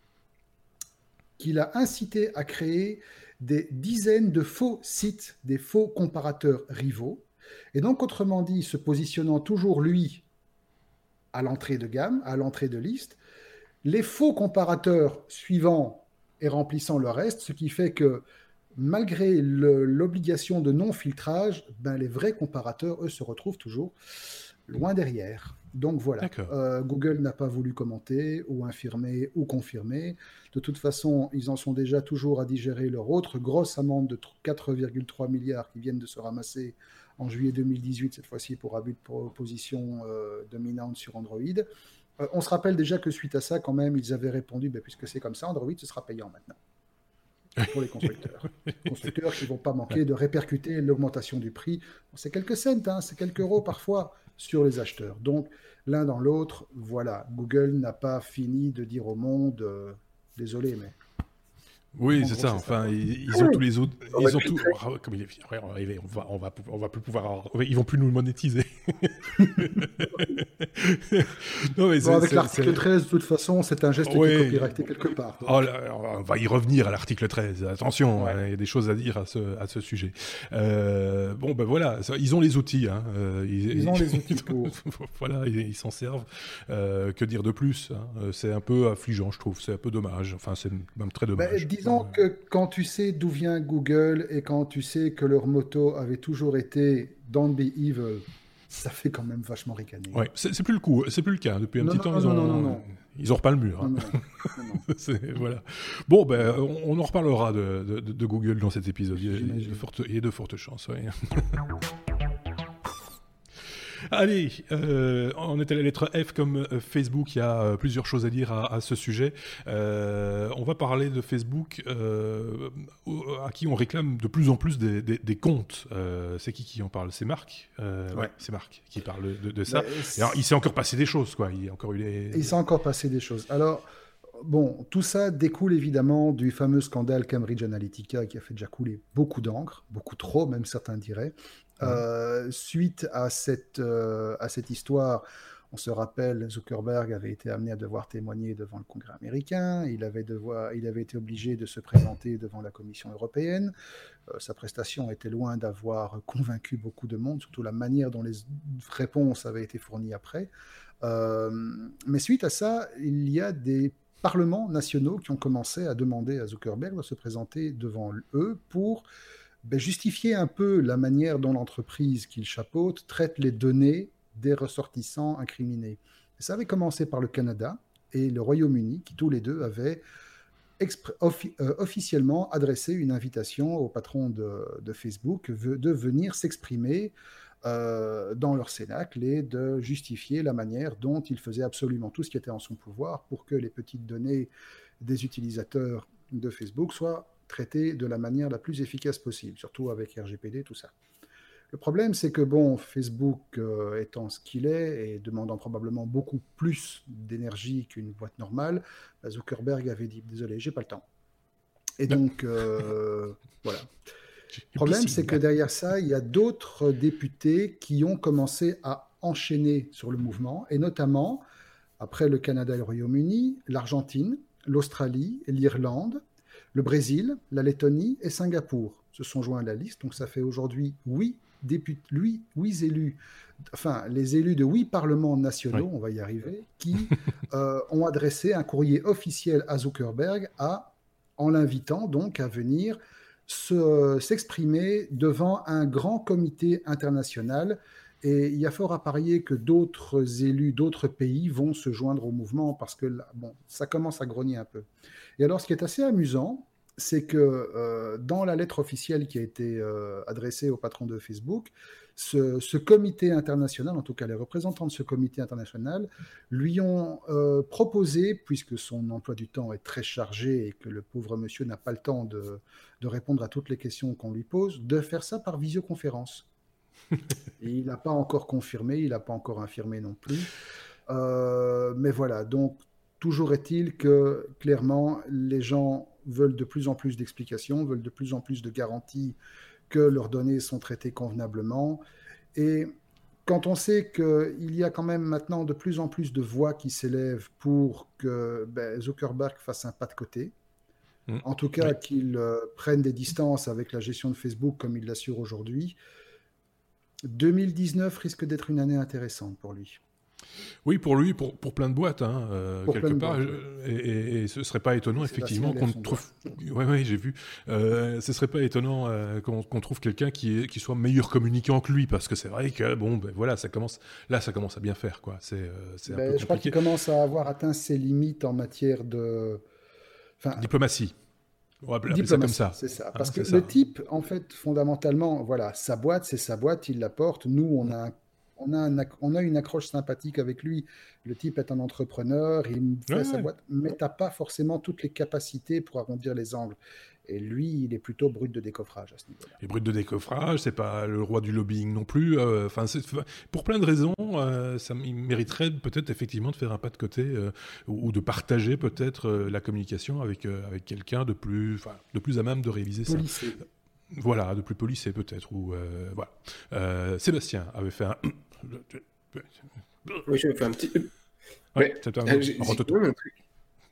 qu'il a incité à créer des dizaines de faux sites, des faux comparateurs rivaux, et donc, autrement dit, se positionnant toujours lui à l'entrée de gamme, à l'entrée de liste, les faux comparateurs suivant et remplissant le reste, ce qui fait que malgré l'obligation de non-filtrage, ben, les vrais comparateurs, eux, se retrouvent toujours loin derrière. Donc voilà, euh, Google n'a pas voulu commenter ou infirmer ou confirmer. De toute façon, ils en sont déjà toujours à digérer leur autre grosse amende de 4,3 milliards qui viennent de se ramasser en juillet 2018, cette fois-ci pour abus de position euh, dominante sur Android. Euh, on se rappelle déjà que suite à ça, quand même, ils avaient répondu, ben, puisque c'est comme ça, Android, ce sera payant maintenant pour les constructeurs. constructeurs qui ne vont pas manquer de répercuter l'augmentation du prix. c'est quelques cents, hein, c'est quelques euros parfois sur les acheteurs. Donc, l'un dans l'autre, voilà, Google n'a pas fini de dire au monde, euh, désolé, mais oui, c'est ça. Enfin, ils, ont tous les autres. Ils ont tout. Oh, comme il est on va. On va, on va, on va plus pouvoir. Ils vont plus nous monétiser. non, mais avec l'article 13, de toute façon, c'est un geste qui est copyrighté quelque part. Oh, on va y revenir à l'article 13. Attention, hein, il y a des choses à dire à ce, à ce sujet. Euh, bon, ben voilà, ils ont les outils. Hein. Euh, ils, ont les outils pour. voilà, ils s'en servent. Euh, que dire de plus hein. C'est un peu affligeant, je trouve. C'est un peu dommage. Enfin, c'est même très bah, dommage disons que quand tu sais d'où vient Google et quand tu sais que leur moto avait toujours été Don't be evil, ça fait quand même vachement ricaner. Ouais, c'est plus le coup, c'est plus le cas. Depuis un petit temps, ils ont, ils ont pas le mur. Hein. voilà. Bon, ben, on, en reparlera de, de, Google dans cet épisode. Il y a de fortes, il y a de fortes chances. Allez, euh, on est à la lettre F comme euh, Facebook. Il y a euh, plusieurs choses à dire à, ce sujet. on va parler de Facebook à qui on réclame de plus en plus des, comptes. c'est qui qui en parle? C'est Marc? Ouais. C'est Marc qui parle de, ça. il s'est encore passé des choses, quoi. Il, encore eu il s'est encore passé des choses. Alors. Bon, tout ça découle évidemment du fameux scandale Cambridge Analytica qui a fait déjà couler beaucoup d'encre, beaucoup trop, même certains diraient. Euh, suite à cette, euh, à cette histoire, on se rappelle, Zuckerberg avait été amené à devoir témoigner devant le Congrès américain, il avait, il avait été obligé de se présenter devant la Commission européenne. Euh, sa prestation était loin d'avoir convaincu beaucoup de monde, surtout la manière dont les réponses avaient été fournies après. mais suite à ça, il y a des parlements nationaux qui ont commencé à demander à Zuckerberg de se présenter devant eux pour ben, justifier un peu la manière dont l'entreprise qu'il chapeaute traite les données des ressortissants incriminés. ça avait commencé par le Canada et le Royaume-Uni, qui tous les deux avaient euh, officiellement adressé une invitation au patron de, Facebook de venir s'exprimer euh, dans leur cénacle et de justifier la manière dont il faisait absolument tout ce qui était en son pouvoir pour que les petites données des utilisateurs de Facebook soient traiter de la manière la plus efficace possible, surtout avec RGPD, tout ça. Le problème, c'est que bon, Facebook euh, étant ce qu'il est et demandant probablement beaucoup plus d'énergie qu'une boîte normale, bah, Zuckerberg avait dit désolé, j'ai pas le temps. Et donc euh, voilà. Le problème, c'est que derrière ça, il y a d'autres députés qui ont commencé à enchaîner sur le mouvement, et notamment après le Canada et le Royaume-Uni, l'Argentine, l'Australie l'Irlande le Brésil, la Lettonie et Singapour se sont joints à la liste. Donc ça fait aujourd'hui huit députés, huit, élus, enfin les élus de huit parlements nationaux, on va y arriver, qui euh, ont adressé un courrier officiel à Zuckerberg à, en l'invitant donc à venir s'exprimer devant un grand comité international. Et il y a fort à parier que d'autres élus d'autres pays vont se joindre au mouvement parce que bon, ça commence à grogner un peu. Et alors, ce qui est assez amusant, c'est que euh, dans la lettre officielle qui a été euh, adressée au patron de Facebook, ce, comité international, en tout cas les représentants de ce comité international, lui ont euh, proposé, puisque son emploi du temps est très chargé et que le pauvre monsieur n'a pas le temps de, de, répondre à toutes les questions qu'on lui pose, de faire ça par visioconférence. et il n'a pas encore confirmé, il n'a pas encore infirmé non plus. mais voilà, donc Toujours est-il que clairement, les gens veulent de plus en plus d'explications, veulent de plus en plus de garanties que leurs données sont traitées convenablement. Et quand on sait qu'il y a quand même maintenant de plus en plus de voix qui s'élèvent pour que ben, Zuckerberg fasse un pas de côté, mmh. en tout cas qu'il euh, prenne des distances avec la gestion de Facebook comme il l'assure aujourd'hui, 2019 risque d'être une année intéressante pour lui. Oui, pour lui, pour, pour plein de boîtes, hein, euh, quelque part. Et, et, ce serait pas étonnant, effectivement, qu'on trouve. Oui, oui, j'ai vu. Euh, ce serait pas étonnant euh, qu'on trouve quelqu'un qui, qui soit meilleur communicant que lui, parce que c'est vrai que, bon, ben voilà, ça commence. Là, ça commence à bien faire, quoi. C'est ben, Je crois qu'il commence à avoir atteint ses limites en matière de. Enfin, Diplomatie. On va ça comme ça. C'est ça. Hein, parce que le type, en fait, fondamentalement, voilà, sa boîte, c'est sa boîte, il la porte. Nous, on a on a, on a une accroche sympathique avec lui. Le type est un entrepreneur, il fait sa boîte, mais tu pas forcément toutes les capacités pour arrondir les angles. Et lui, il est plutôt brut de décoffrage à ce niveau-là. Et brut de décoffrage, c'est pas le roi du lobbying non plus. Euh, enfin, pour plein de raisons, euh, ça il mériterait peut-être effectivement de faire un pas de côté euh, ou, de partager peut-être la communication avec avec quelqu'un de plus, de plus à même de réviser ça. Voilà, de plus polissé peut-être. Ou voilà. Sébastien avait fait un oui, je vais faire un petit. Ouais, c'est un, un truc.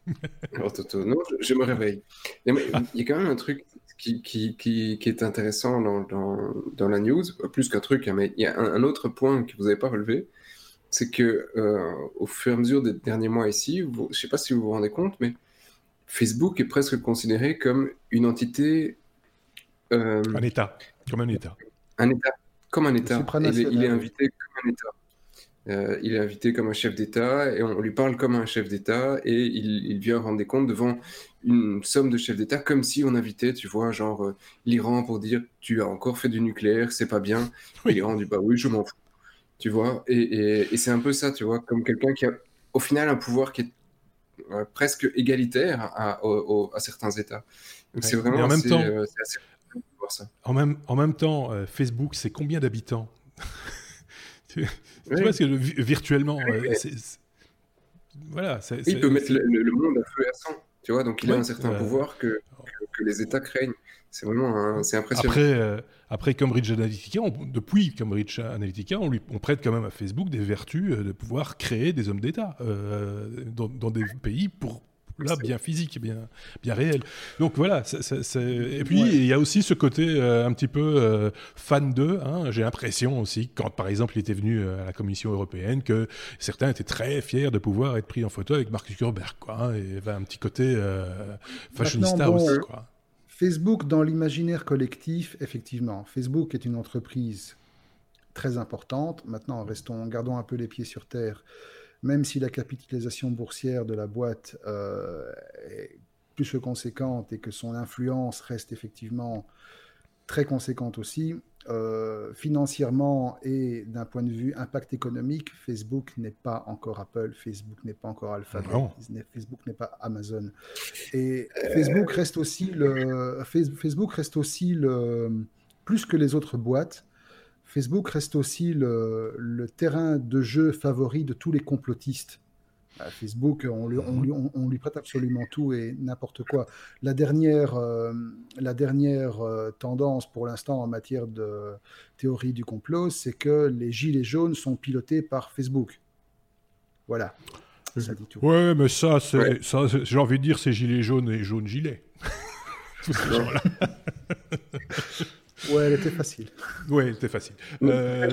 non, je, me réveille. il y a quand même un truc qui, qui, qui, qui est intéressant dans, dans, dans, la news, plus qu'un truc, hein, mais il y a un, autre point que vous n'avez pas relevé, c'est que euh, au fur et à mesure des derniers mois ici, je ne sais pas si vous vous rendez compte, mais Facebook est presque considéré comme une entité. Euh, un État, comme un État. Un État comme un État. Il est, invité comme un État. Euh, il est invité comme un chef d'État et on lui parle comme un chef d'État et il, vient rendre des comptes devant une somme de chefs d'État comme si on invitait, tu vois, genre euh, l'Iran pour dire tu as encore fait du nucléaire, c'est pas bien. L'Iran dit bah oui, je m'en fous. tu vois. Et, c'est un peu ça, tu vois, comme quelqu'un qui a au final un pouvoir qui est euh, presque égalitaire à, certains États. Donc c'est vraiment en même temps, euh, assez. En même, en même temps, Facebook, c'est combien d'habitants? Tu, vois, que virtuellement, voilà. il peut mettre le, monde à feu et à sang, tu vois, donc il a un certain pouvoir que, que les États craignent. C'est vraiment c'est impressionnant. Après, euh, après Cambridge Analytica, depuis Cambridge Analytica, on, lui, on prête quand même à Facebook des vertus euh, de pouvoir créer des hommes d'État euh, dans, des pays pour là bien physique, bien bien réel. Donc voilà. Et puis il y a aussi ce côté un petit peu fan d'eux. Hein. J'ai l'impression aussi quand par exemple il était venu à la Commission européenne que certains étaient très fiers de pouvoir être pris en photo avec Mark Zuckerberg, quoi. Hein, et avait un petit côté fashionista aussi, quoi. Facebook, dans l'imaginaire collectif, effectivement, Facebook est une entreprise très importante. Maintenant, restons, gardons un peu les pieds sur terre. Même si la capitalisation boursière de la boîte euh, est plus que conséquente et que son influence reste effectivement très conséquente aussi, euh, financièrement et d'un point de vue impact économique, Facebook n'est pas encore Apple, Facebook n'est pas encore Alphabet, Facebook n'est pas Amazon. Et Facebook reste aussi le Facebook reste aussi le plus que les autres boîtes. Facebook reste aussi le, le terrain de jeu favori de tous les complotistes Facebook, on lui, on, lui, prête absolument tout et n'importe quoi. La dernière, euh, la dernière euh, tendance pour l'instant en matière de théorie du complot, c'est que les gilets jaunes sont pilotés par Facebook. Voilà. Ça dit tout. Ouais, mais ça, c'est, ça j'ai envie de dire, c'est gilets jaunes et jaunes gilets. ouais, elle était facile. Ouais, elle était facile. Euh,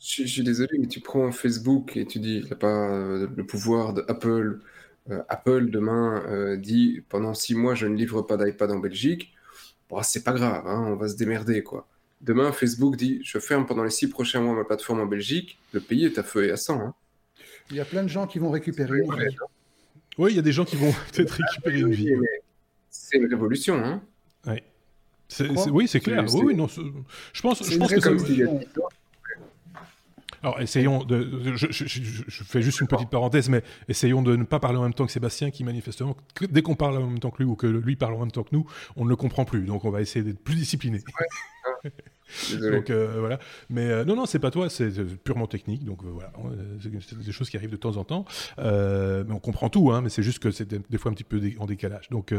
je, suis désolé, mais tu prends Facebook et tu dis, il n'y a pas euh, le pouvoir d'Apple. Euh, Apple, demain, euh, dit, pendant six mois, je ne livre pas d'iPad en Belgique. Bon, c'est pas grave, hein, on va se démerder, quoi. Demain, Facebook dit, je ferme pendant les six prochains mois ma plateforme en Belgique. Le pays est à feu et à sang. Hein. Il y a plein de gens qui vont récupérer une vie. Oui, il y a des gens qui vont peut-être récupérer une vie. C'est une révolution, hein. Oui, c'est clair. Oui, non, je pense, je pense que ça... Alors, essayons de. Je, fais juste une petite parenthèse, mais essayons de ne pas parler en même temps que Sébastien, qui manifestement, dès qu'on parle en même temps que lui ou que lui parle en même temps que nous, on ne le comprend plus. Donc, on va essayer d'être plus discipliné. Donc euh, voilà. Mais euh, non, non, c'est pas toi, c'est purement technique. Donc euh, voilà, c'est des choses qui arrivent de temps en temps. mais on comprend tout, hein, mais c'est juste que c'est des, fois un petit peu en décalage. Donc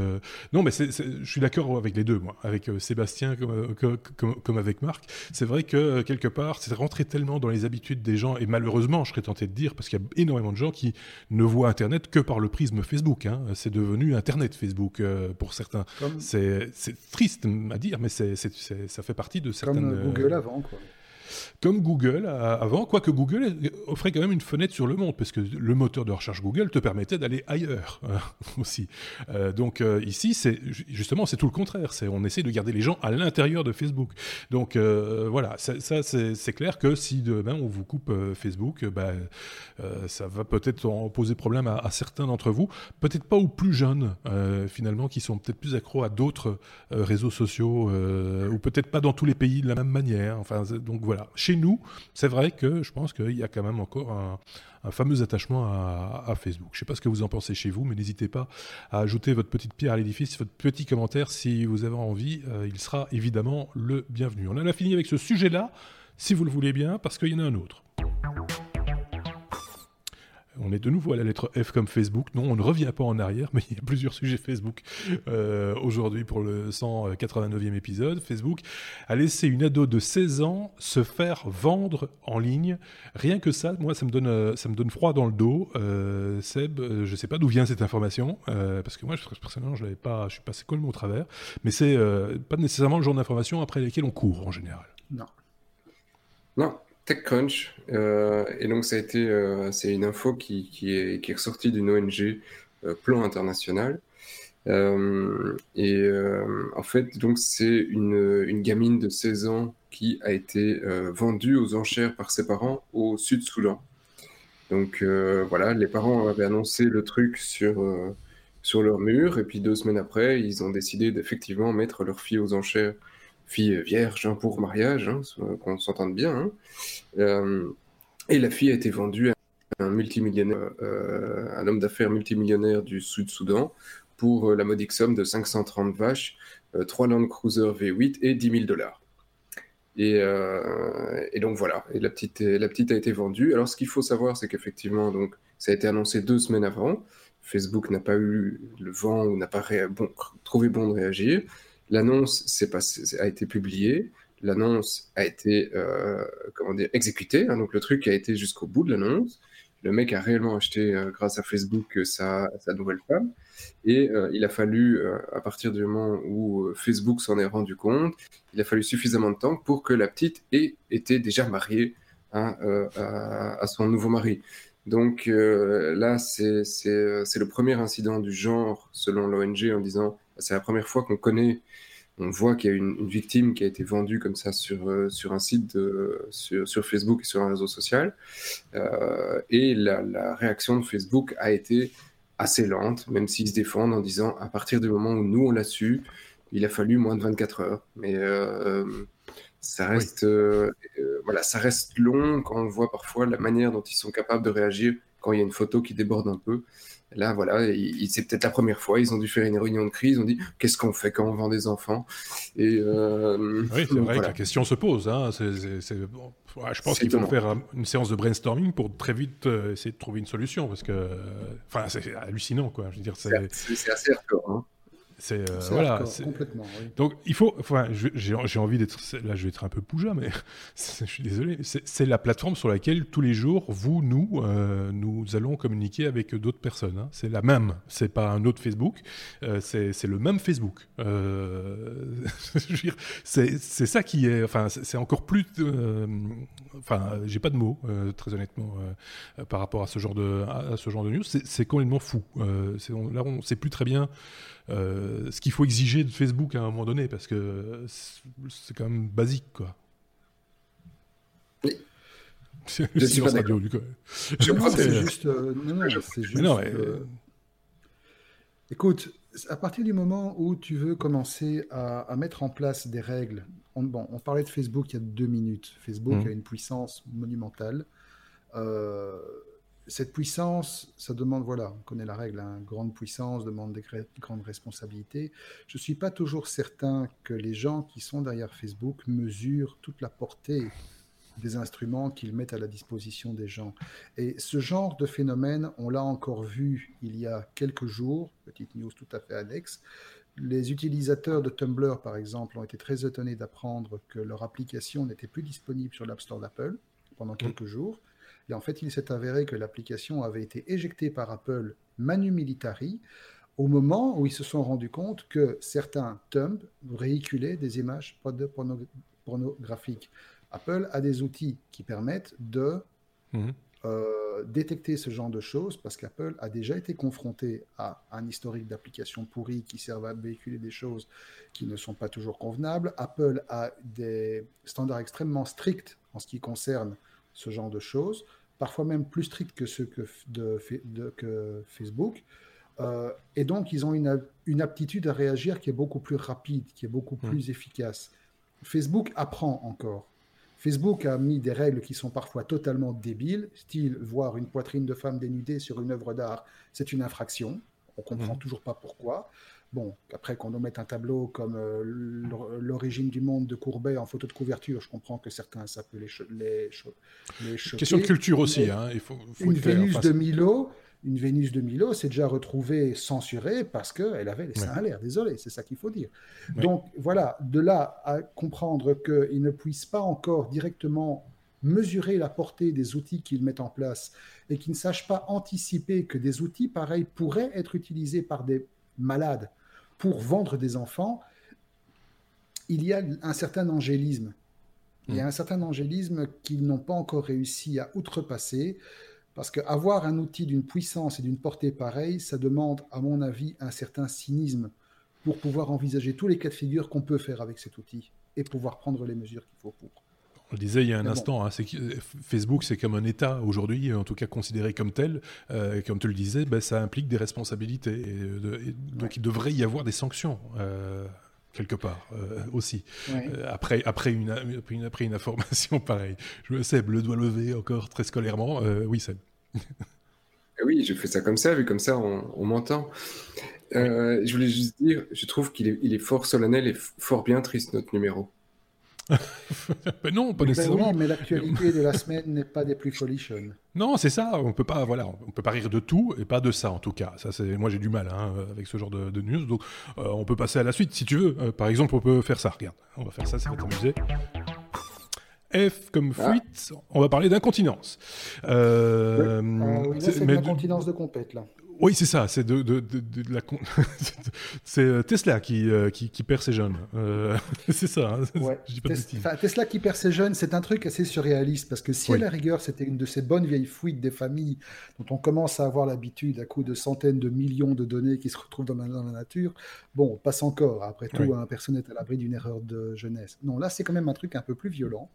non, mais je suis d'accord avec les deux, moi, avec Sébastien comme, comme, avec Marc. C'est vrai que quelque part, c'est rentré tellement dans les habitudes des gens, et malheureusement, je serais tenté de dire, parce qu'il y a énormément de gens qui ne voient Internet que par le prisme Facebook. Hein. C'est devenu Internet Facebook pour certains. C'est triste à dire, mais c'est ça fait partie de certaines comme Google avant, quoi comme Google avant, quoique Google offrait quand même une fenêtre sur le monde, parce que le moteur de recherche Google te permettait d'aller ailleurs hein, aussi. Euh, donc euh, ici, c'est justement c'est tout le contraire. C'est on essaie de garder les gens à l'intérieur de Facebook. Donc euh, voilà, ça, c'est clair que si demain on vous coupe Facebook, bah, ça va peut-être poser problème à, certains d'entre vous, peut-être pas aux plus jeunes finalement qui sont peut-être plus accros à d'autres réseaux sociaux ou peut-être pas dans tous les pays de la même manière. Enfin donc voilà chez nous, c'est vrai que je pense qu'il y a quand même encore un, fameux attachement à, Facebook. Je ne sais pas ce que vous en pensez chez vous, mais n'hésitez pas à ajouter votre petite pierre à l'édifice, votre petit commentaire si vous avez envie. Euh, il sera évidemment le bienvenu. On en a fini avec ce sujet-là, si vous le voulez bien, parce qu'il y en a un autre. On est de nouveau à la lettre F comme Facebook. Non, on ne revient pas en arrière, mais il y a plusieurs sujets Facebook euh, aujourd'hui pour le 189e épisode. Facebook a laissé une ado de 16 ans se faire vendre en ligne. Rien que ça, moi, ça me donne, euh, ça me donne froid dans le dos. Euh, Seb, je ne sais pas d'où vient cette information, parce que moi, personnellement, je l'avais pas, je suis passé complètement au travers. Mais c'est pas nécessairement le genre d'information après lesquelles on court en général. Non. Non, TechCrunch. Euh, et donc, ça a été, euh, c'est une info qui, qui, est, qui est ressortie d'une ONG euh, Plan International. et en fait, donc, c'est une, une, gamine de 16 ans qui a été vendue aux enchères par ses parents au Sud-Soudan. Donc, voilà, les parents avaient annoncé le truc sur, sur leur mur, et puis deux semaines après, ils ont décidé d'effectivement mettre leur fille aux enchères fille vierge hein, pour mariage, hein, qu'on s'entende bien. Hein. et la fille a été vendue à un multimillionnaire, un homme d'affaires multimillionnaire du Sud-Soudan pour la modique somme de 530 vaches, 3 Land Cruiser V8 et 10 000 dollars. Et, donc voilà, et la petite, la petite a été vendue. Alors ce qu'il faut savoir, c'est qu'effectivement, donc ça a été annoncé deux semaines avant. Facebook n'a pas eu le vent ou n'a pas trouvé bon de réagir. L'annonce a été publiée, l'annonce a été euh, comment dire, exécutée, hein. donc le truc a été jusqu'au bout de l'annonce. Le mec a réellement acheté, euh, grâce à Facebook, sa, sa nouvelle femme. Et euh, il a fallu, à partir du moment où Facebook s'en est rendu compte, il a fallu suffisamment de temps pour que la petite ait été déjà mariée à, son nouveau mari. Donc euh, là, euh, c'est le premier incident du genre, selon l'ONG, en disant c'est la première fois qu'on connaît, on voit qu'il y a une, victime qui a été vendue comme ça sur, euh, sur un site, de, sur, sur, Facebook et sur un réseau social. et la, la, réaction de Facebook a été assez lente, même s'ils se défendent en disant à partir du moment où nous on l'a su, il a fallu moins de 24 heures. Mais ça reste, euh, euh, voilà, ça reste long quand on voit parfois la manière dont ils sont capables de réagir quand il y a une photo qui déborde un peu. Là, voilà, c'est peut-être la première fois, ils ont dû faire une réunion de crise, ils ont dit qu'est-ce qu'on fait quand on vend des enfants? Et euh, Oui, c'est vrai que la question se pose. Hein. je pense qu'il faut faire une séance de brainstorming pour très vite essayer de trouver une solution, parce que enfin, c'est hallucinant. Quoi. Je veux dire, c'est assez hardcore. Hein. C'est euh, voilà. Complètement. Donc il faut. Enfin, j'ai envie d'être. Là, je vais être un peu pouja, mais je suis désolé. C'est la plateforme sur laquelle tous les jours, vous, nous, euh, nous allons communiquer avec d'autres personnes. Hein. C'est la même. C'est pas un autre Facebook. Euh, c'est le même Facebook. c'est ça qui est. Enfin, c'est encore plus. enfin, j'ai pas de mots, très honnêtement, par rapport à ce genre de à, ce genre de news. C'est complètement fou. là, on sait plus très bien. Euh, ce qu'il faut exiger de Facebook à un moment donné, parce que c'est quand même basique, quoi. Oui. C'est silence radio, du coup. c'est juste. Euh, non, non, c'est juste. Non, euh, Écoute, à partir du moment où tu veux commencer à, mettre en place des règles, on, bon, on parlait de Facebook il y a deux minutes. Facebook mmh. a une puissance monumentale. Euh, cette puissance, ça demande, voilà, on connaît la règle, une hein, grande puissance demande des grandes responsabilités. Je ne suis pas toujours certain que les gens qui sont derrière Facebook mesurent toute la portée des instruments qu'ils mettent à la disposition des gens. Et ce genre de phénomène, on l'a encore vu il y a quelques jours, petite news tout à fait annexe. Les utilisateurs de Tumblr, par exemple, ont été très étonnés d'apprendre que leur application n'était plus disponible sur l'App Store d'Apple pendant mmh. quelques jours. Et en fait, il s'est avéré que l'application avait été éjectée par Apple manu militari au moment où ils se sont rendus compte que certains Thumb véhiculaient des images pornographiques. Apple a des outils qui permettent de mhm. euh, détecter ce genre de choses parce qu'Apple a déjà été confronté à un historique d'applications pourries qui servent à véhiculer des choses qui ne sont pas toujours convenables. Apple a des standards extrêmement stricts en ce qui concerne ce genre de choses, parfois même plus stricts que ceux que, de, que Facebook. Euh, et donc, ils ont une, une, aptitude à réagir qui est beaucoup plus rapide, qui est beaucoup mmh. plus efficace. Facebook apprend encore. Facebook a mis des règles qui sont parfois totalement débiles, style voir une poitrine de femme dénudée sur une œuvre d'art, c'est une infraction. On comprend mmh. toujours pas pourquoi. Bon, après qu'on nous mette un tableau comme euh, l'origine du monde de Courbet en photo de couverture, je comprends que certains ça peut les, les, les Question de culture aussi, hein, il faut, une Vénus de Milo, une Vénus de Milo s'est déjà retrouvée censurée parce qu'elle avait les seins à l'air. Désolé, c'est ça qu'il faut dire. Donc voilà, de là à comprendre qu'ils ne puissent pas encore directement mesurer la portée des outils qu'ils mettent en place et qu'ils ne sachent pas anticiper que des outils pareils pourraient être utilisés par des malades pour vendre des enfants, il y a un certain angélisme. Il y a hmm. un certain angélisme qu'ils n'ont pas encore réussi à outrepasser, parce qu'avoir un outil d'une puissance et d'une portée pareille, ça demande, à mon avis, un certain cynisme pour pouvoir envisager tous les cas de figure qu'on peut faire avec cet outil et pouvoir prendre les mesures qu'il faut pour. On le disait il y a un instant, hein, Facebook c'est comme un État aujourd'hui, en tout cas considéré comme tel. Euh, comme tu le disais, ben, ça implique des responsabilités. donc il devrait y avoir des sanctions. Euh, quelque part aussi. après, après, une, après, une, information pareille. Je sais, le doigt levé encore très scolairement. oui, Seb. oui, je fais ça comme ça, vu comme ça, on, m'entend. je voulais juste dire, je trouve qu'il est, il est fort solennel et fort bien triste, notre numéro. Mais non, pas ben nécessairement. mais l'actualité de la semaine n'est pas des plus folichonnes. Non, c'est ça. On peut pas, voilà, on peut pas rire de tout et pas de ça en tout cas. Ça, c'est, moi j'ai du mal hein, avec ce genre de, news. Donc, euh, on peut passer à la suite si tu veux. Euh, par exemple, on peut faire ça. Regarde, on va faire ça, ça va t'amuser. F comme ah. fuite, on va parler d'incontinence. Euh, oui. Ah c'est l'incontinence de compète là. Oui, c'est ça. C'est de, de, de, la c'est euh, Tesla qui, euh, qui, qui, perd ses jeunes. Euh, c'est ça. Hein. Ouais. Tesla qui perd ses jeunes, c'est un truc assez surréaliste parce que si à la rigueur c'était une de ces bonnes vieilles fuites des familles dont on commence à avoir l'habitude à coup de centaines de millions de données qui se retrouvent dans la, dans la nature, bon, on passe encore. Après tout, un personne est à l'abri d'une erreur de jeunesse. Non, là c'est quand même un truc un peu plus violent.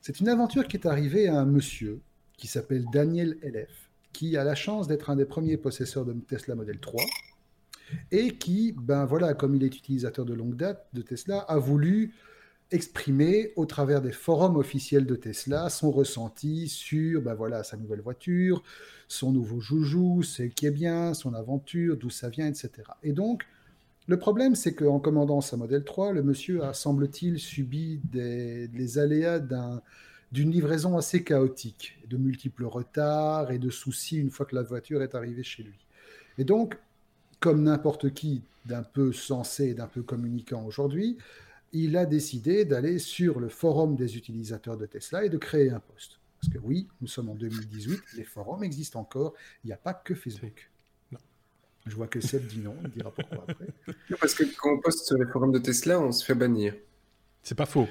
C'est une aventure qui est arrivée à un monsieur qui s'appelle Daniel LF qui a la chance d'être un des premiers possesseurs de Tesla Model 3 et qui, ben voilà, comme il est utilisateur de longue date de Tesla, a voulu exprimer au travers des forums officiels de Tesla son ressenti sur ben voilà, sa nouvelle voiture, son nouveau joujou, ce qui est bien, son aventure, d'où ça vient, etc. Et donc, le problème, c'est qu'en commandant sa Model 3, le monsieur a, semble-t-il, subi des, les aléas d'un d'une livraison assez chaotique, de multiples retards et de soucis une fois que la voiture est arrivée chez lui. Et donc, comme n'importe qui d'un peu sensé et d'un peu communicant aujourd'hui, il a décidé d'aller sur le forum des utilisateurs de Tesla et de créer un poste. Parce que oui, nous sommes en 2018, les forums existent encore, il n'y a pas que Facebook. Je vois que Seb dit non, il dira pourquoi après. Parce que quand on poste sur les forums de Tesla, on se fait bannir. C'est pas faux.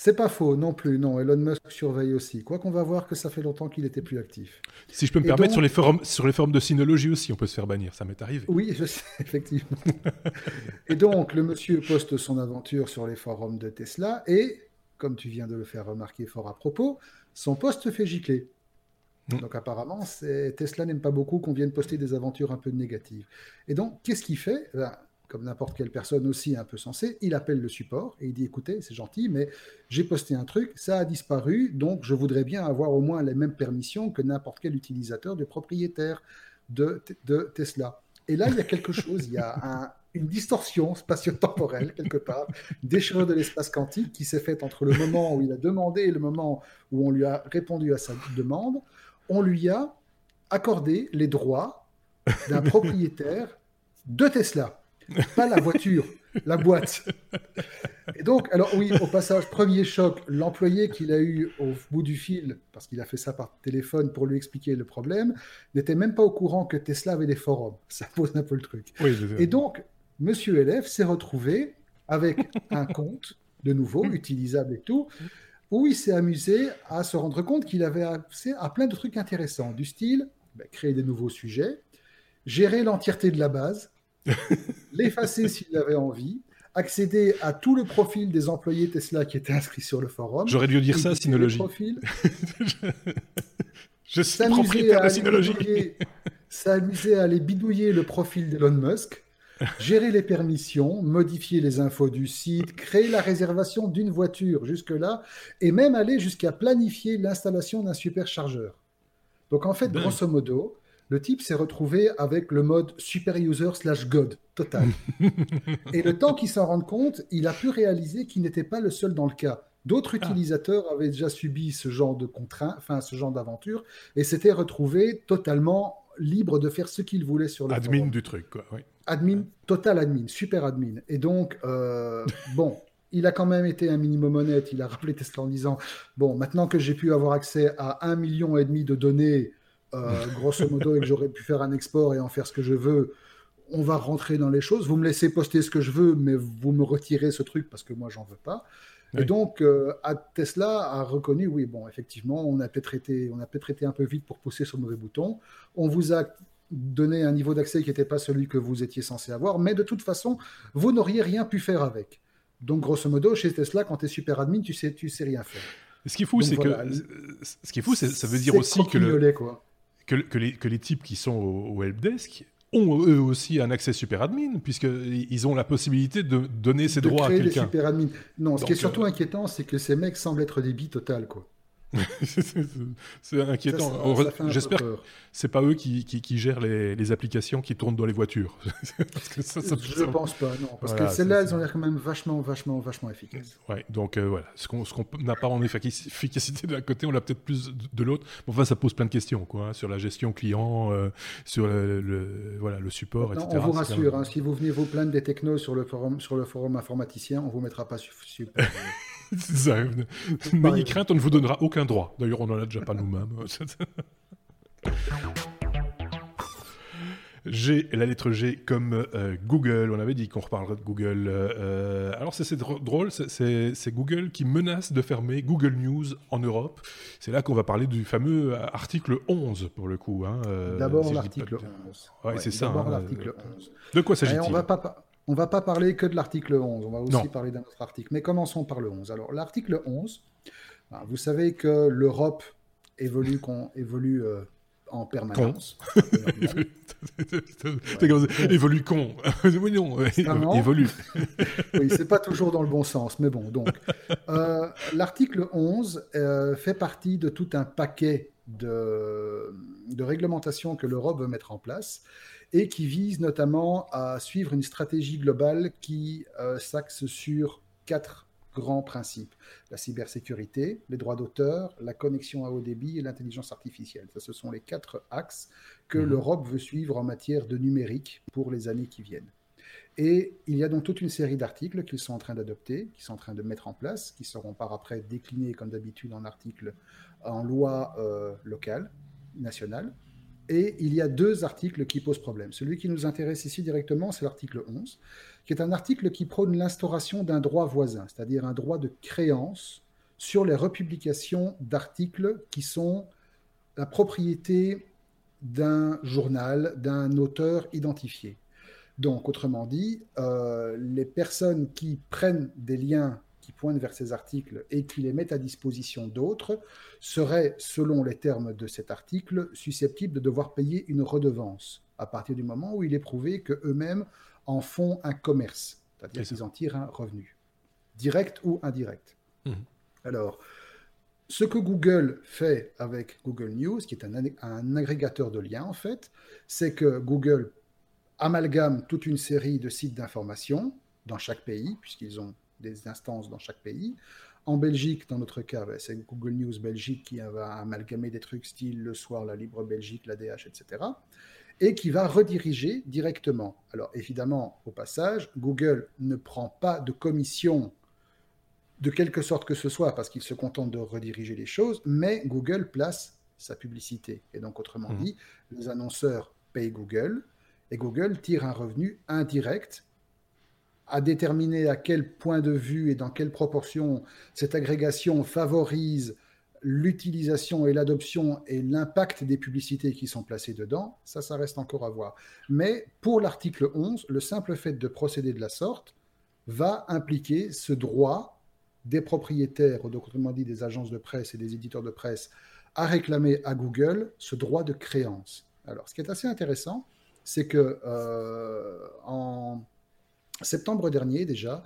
C'est pas faux non plus, non. Elon Musk surveille aussi. Quoi qu'on va voir que ça fait longtemps qu'il était plus actif. Si je peux me permettre, sur, les forums, sur les forums de Synologie aussi, on peut se faire bannir. Ça m'est arrivé. Oui, je sais, effectivement. et donc, le monsieur poste son aventure sur les forums de Tesla et, comme tu viens de le faire remarquer fort à propos, son poste fait gicler. Mm. Donc apparemment, Tesla n'aime pas beaucoup qu'on vienne poster des aventures un peu négatives. Et donc, qu'est-ce qu'il fait? Ben, comme n'importe quelle personne aussi un peu sensée, il appelle le support et il dit écoutez, c'est gentil, mais j'ai posté un truc, ça a disparu, donc je voudrais bien avoir au moins les mêmes permissions que n'importe quel utilisateur de propriétaire de, Tesla. Et là, il y a quelque chose, il y a une distorsion spatio-temporelle quelque part, déchirure de l'espace quantique qui s'est faite entre le moment où il a demandé et le moment où on lui a répondu à sa demande. On lui a accordé les droits d'un propriétaire de Tesla pas la voiture, la boîte. Et donc, alors oui, au passage, premier choc, l'employé qu'il a eu au bout du fil, parce qu'il a fait ça par téléphone pour lui expliquer le problème, n'était même pas au courant que Tesla avait des forums. Ça pose un peu le truc. et donc, Monsieur LF s'est retrouvé avec un compte, de nouveau, utilisable et tout, où il s'est amusé à se rendre compte qu'il avait accès à plein de trucs intéressants, du style ben, créer des nouveaux sujets, gérer l'entièreté de la base, l'effacer s'il avait envie, accéder à tout le profil des employés Tesla qui étaient inscrits sur le forum. J'aurais dû dire ça, Synologie. je, suis propriétaire de Synologie. S'amuser à aller bidouiller le profil d'Elon Musk, gérer les permissions, modifier les infos du site, créer la réservation d'une voiture jusque-là, et même aller jusqu'à planifier l'installation d'un superchargeur. Donc en fait, ben. grosso modo, le type s'est retrouvé avec le mode super user slash god total. et le temps qu'il s'en rende compte, il a pu réaliser qu'il n'était pas le seul dans le cas. D'autres ah. utilisateurs avaient déjà subi ce genre de enfin ce genre d'aventure, et s'étaient retrouvés totalement libres de faire ce qu'ils voulaient sur le admin du truc, quoi. Admin, total admin, super admin. Et donc, euh, bon, il a quand même été un minimum honnête. Il a rappelé Tesla en disant Bon, maintenant que j'ai pu avoir accès à un million et demi de données euh, grosso modo, et que j'aurais pu faire un export et en faire ce que je veux, on va rentrer dans les choses. Vous me laissez poster ce que je veux, mais vous me retirez ce truc parce que moi, j'en veux pas. Et donc, euh, Tesla a reconnu, oui, bon, effectivement, on a peut-être été, on a été un peu vite pour pousser sur le mauvais bouton. On vous a donné un niveau d'accès qui n'était pas celui que vous étiez censé avoir, mais de toute façon, vous n'auriez rien pu faire avec. Donc, grosso modo, chez Tesla, quand tu es super admin, tu sais, tu sais rien faire. Ce qui est fou, c'est que ce qui est fou, ça veut dire aussi que le, quoi que, les, que, les, types qui sont au, helpdesk ont eux aussi un accès super admin, puisqu'ils ont la possibilité de donner ces droits à quelqu'un. super admin. Non, ce qui est surtout inquiétant, c'est que ces mecs semblent être des billes totales, quoi. c'est inquiétant. J'espère que c'est pas eux qui, qui, gèrent les, les, applications qui tournent dans les voitures. parce que ça, Je ne pense pas, non. Parce que celles-là, elles ont l'air quand même vachement, vachement, vachement efficaces. Ouais, donc euh, voilà. Ce qu'on n'a pas en efficacité d'un côté, on l'a peut-être plus de l'autre. enfin, ça pose plein de questions, quoi, hein, sur la gestion client, euh, sur le, voilà, le support, etc. On vous rassure, hein, si vous venez vous plaindre des technos sur le forum, sur le forum informaticien, on vous mettra pas super. N'ayez crainte, on ne vous donnera aucun droit. D'ailleurs, on n'en a déjà pas nous-mêmes. G, la lettre G comme euh, Google. On avait dit qu'on reparlerait de Google. Euh, alors c'est drôle, c'est Google qui menace de fermer Google News en Europe. C'est là qu'on va parler du fameux article 11 pour le coup. Hein, euh, D'abord l'article 11. Ouais, c'est ça. D'abord hein, l'article 11. De quoi s'agit-il On va pas on va pas parler que de l'article 11, on va aussi parler d'un autre article. Mais commençons par le 11. Alors, l'article 11, ben, vous savez que l'Europe évolue, évolue euh, en permanence. évolue con. oui, non, évolue. oui, c'est pas toujours dans le bon sens, mais bon, donc. Euh, l'article 11 euh, fait partie de tout un paquet de, de réglementations que l'Europe veut mettre en place et qui vise notamment à suivre une stratégie globale qui euh, s'axe sur quatre grands principes. La cybersécurité, les droits d'auteur, la connexion à haut débit et l'intelligence artificielle. Ça, ce sont les quatre axes que mhm. l'Europe veut suivre en matière de numérique pour les années qui viennent. Et il y a donc toute une série d'articles qu'ils sont en train d'adopter, qu'ils sont en train de mettre en place, qui seront par après déclinés comme d'habitude en articles, en loi euh, locale, nationale. Et il y a deux articles qui posent problème. Celui qui nous intéresse ici directement, c'est l'article 11, qui est un article qui prône l'instauration d'un droit voisin, c'est-à-dire un droit de créance sur les republications d'articles qui sont la propriété d'un journal, d'un auteur identifié. Donc, autrement dit, euh, les personnes qui prennent des liens qui pointent vers ces articles et qui les mettent à disposition d'autres seraient, selon les termes de cet article, susceptibles de devoir payer une redevance à partir du moment où il est prouvé qu'eux-mêmes en font un commerce, c'est-à-dire qu'ils en tirent un revenu, direct ou indirect. Mmh. Alors, ce que Google fait avec Google News, qui est un, un agrégateur de liens en fait, c'est que Google amalgame toute une série de sites d'information dans chaque pays, puisqu'ils ont des instances dans chaque pays. En Belgique, dans notre cas, ben, c'est Google News Belgique qui va amalgamer des trucs style le soir, la Libre Belgique, la DH, etc. Et qui va rediriger directement. Alors évidemment, au passage, Google ne prend pas de commission de quelque sorte que ce soit parce qu'il se contente de rediriger les choses, mais Google place sa publicité. Et donc, autrement mmh. dit, les annonceurs payent Google et Google tire un revenu indirect à déterminer à quel point de vue et dans quelle proportion cette agrégation favorise l'utilisation et l'adoption et l'impact des publicités qui sont placées dedans, ça, ça reste encore à voir. Mais pour l'article 11, le simple fait de procéder de la sorte va impliquer ce droit des propriétaires, ou autrement dit des agences de presse et des éditeurs de presse, à réclamer à Google ce droit de créance. Alors, ce qui est assez intéressant, c'est que euh, en septembre dernier déjà,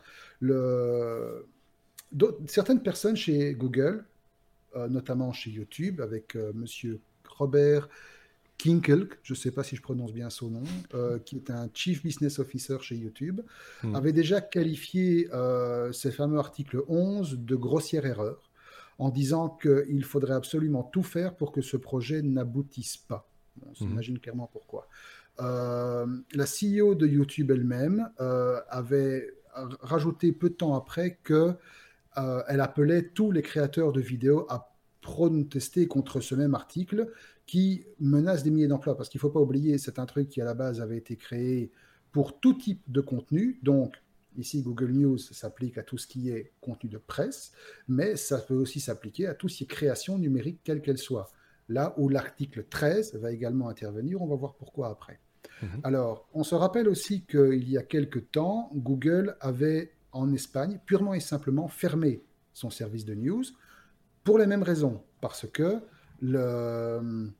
certaines personnes chez Google, notamment chez YouTube, avec M. Euh, monsieur Robert Kinkel, je ne sais pas si je prononce bien son nom, euh, qui est un Chief Business Officer chez YouTube, hmm. avait déjà qualifié ces fameux articles 11 de grossière erreur, en disant qu'il faudrait absolument tout faire pour que ce projet n'aboutisse pas. On hmm. s'imagine clairement pourquoi. Euh, la CEO de YouTube elle-même euh, avait rajouté peu de temps après que euh, elle appelait tous les créateurs de vidéos à protester contre ce même article qui menace des milliers d'emplois. Parce qu'il ne faut pas oublier, c'est un truc qui à la base avait été créé pour tout type de contenu. Donc, ici, Google News s'applique à tout ce qui est contenu de presse, mais ça peut aussi s'appliquer à tout ce qui est création numérique, quelle qu'elle soit là où l'article 13 va également intervenir. On va voir pourquoi après. Mhm. Alors, on se rappelle aussi qu'il y a quelque temps, Google avait en Espagne purement et simplement fermé son service de news pour les mêmes raisons, parce que le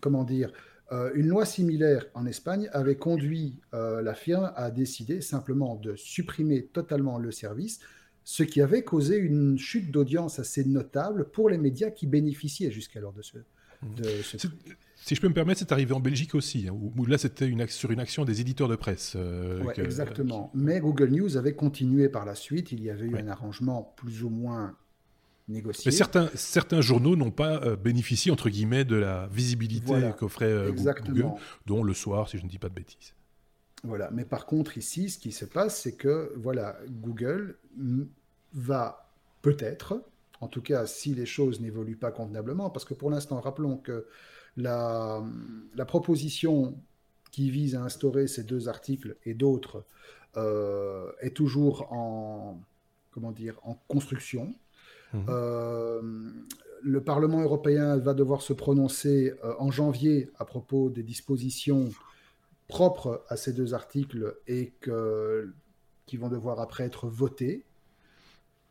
comment dire, Euh, une loi similaire en Espagne avait conduit euh, la firme à décider simplement de supprimer totalement le service, ce qui avait causé une chute d'audience assez notable pour les médias qui bénéficiaient jusqu'alors de ce, de ce si je peux me permettre, c'est arrivé en Belgique aussi, hein, où, là c'était une, sur une action des éditeurs de presse. Euh, exactement. Mais Google News avait continué par la suite. Il y avait eu un arrangement plus ou moins négocié. Mais certains, certains journaux n'ont pas euh, bénéficié, entre guillemets, de la visibilité qu'offrait euh, Google, dont le soir, si je ne dis pas de bêtises. Voilà. Mais par contre, ici, ce qui se passe, c'est que voilà, Google va peut-être, en tout cas si les choses n'évoluent pas convenablement, parce que pour l'instant, rappelons que la, proposition qui vise à instaurer ces deux articles et d'autres euh, est toujours en, comment dire, en construction. Mhm. Euh, le Parlement européen va devoir se prononcer euh, en janvier à propos des dispositions propres à ces deux articles et qui vont devoir après être votées.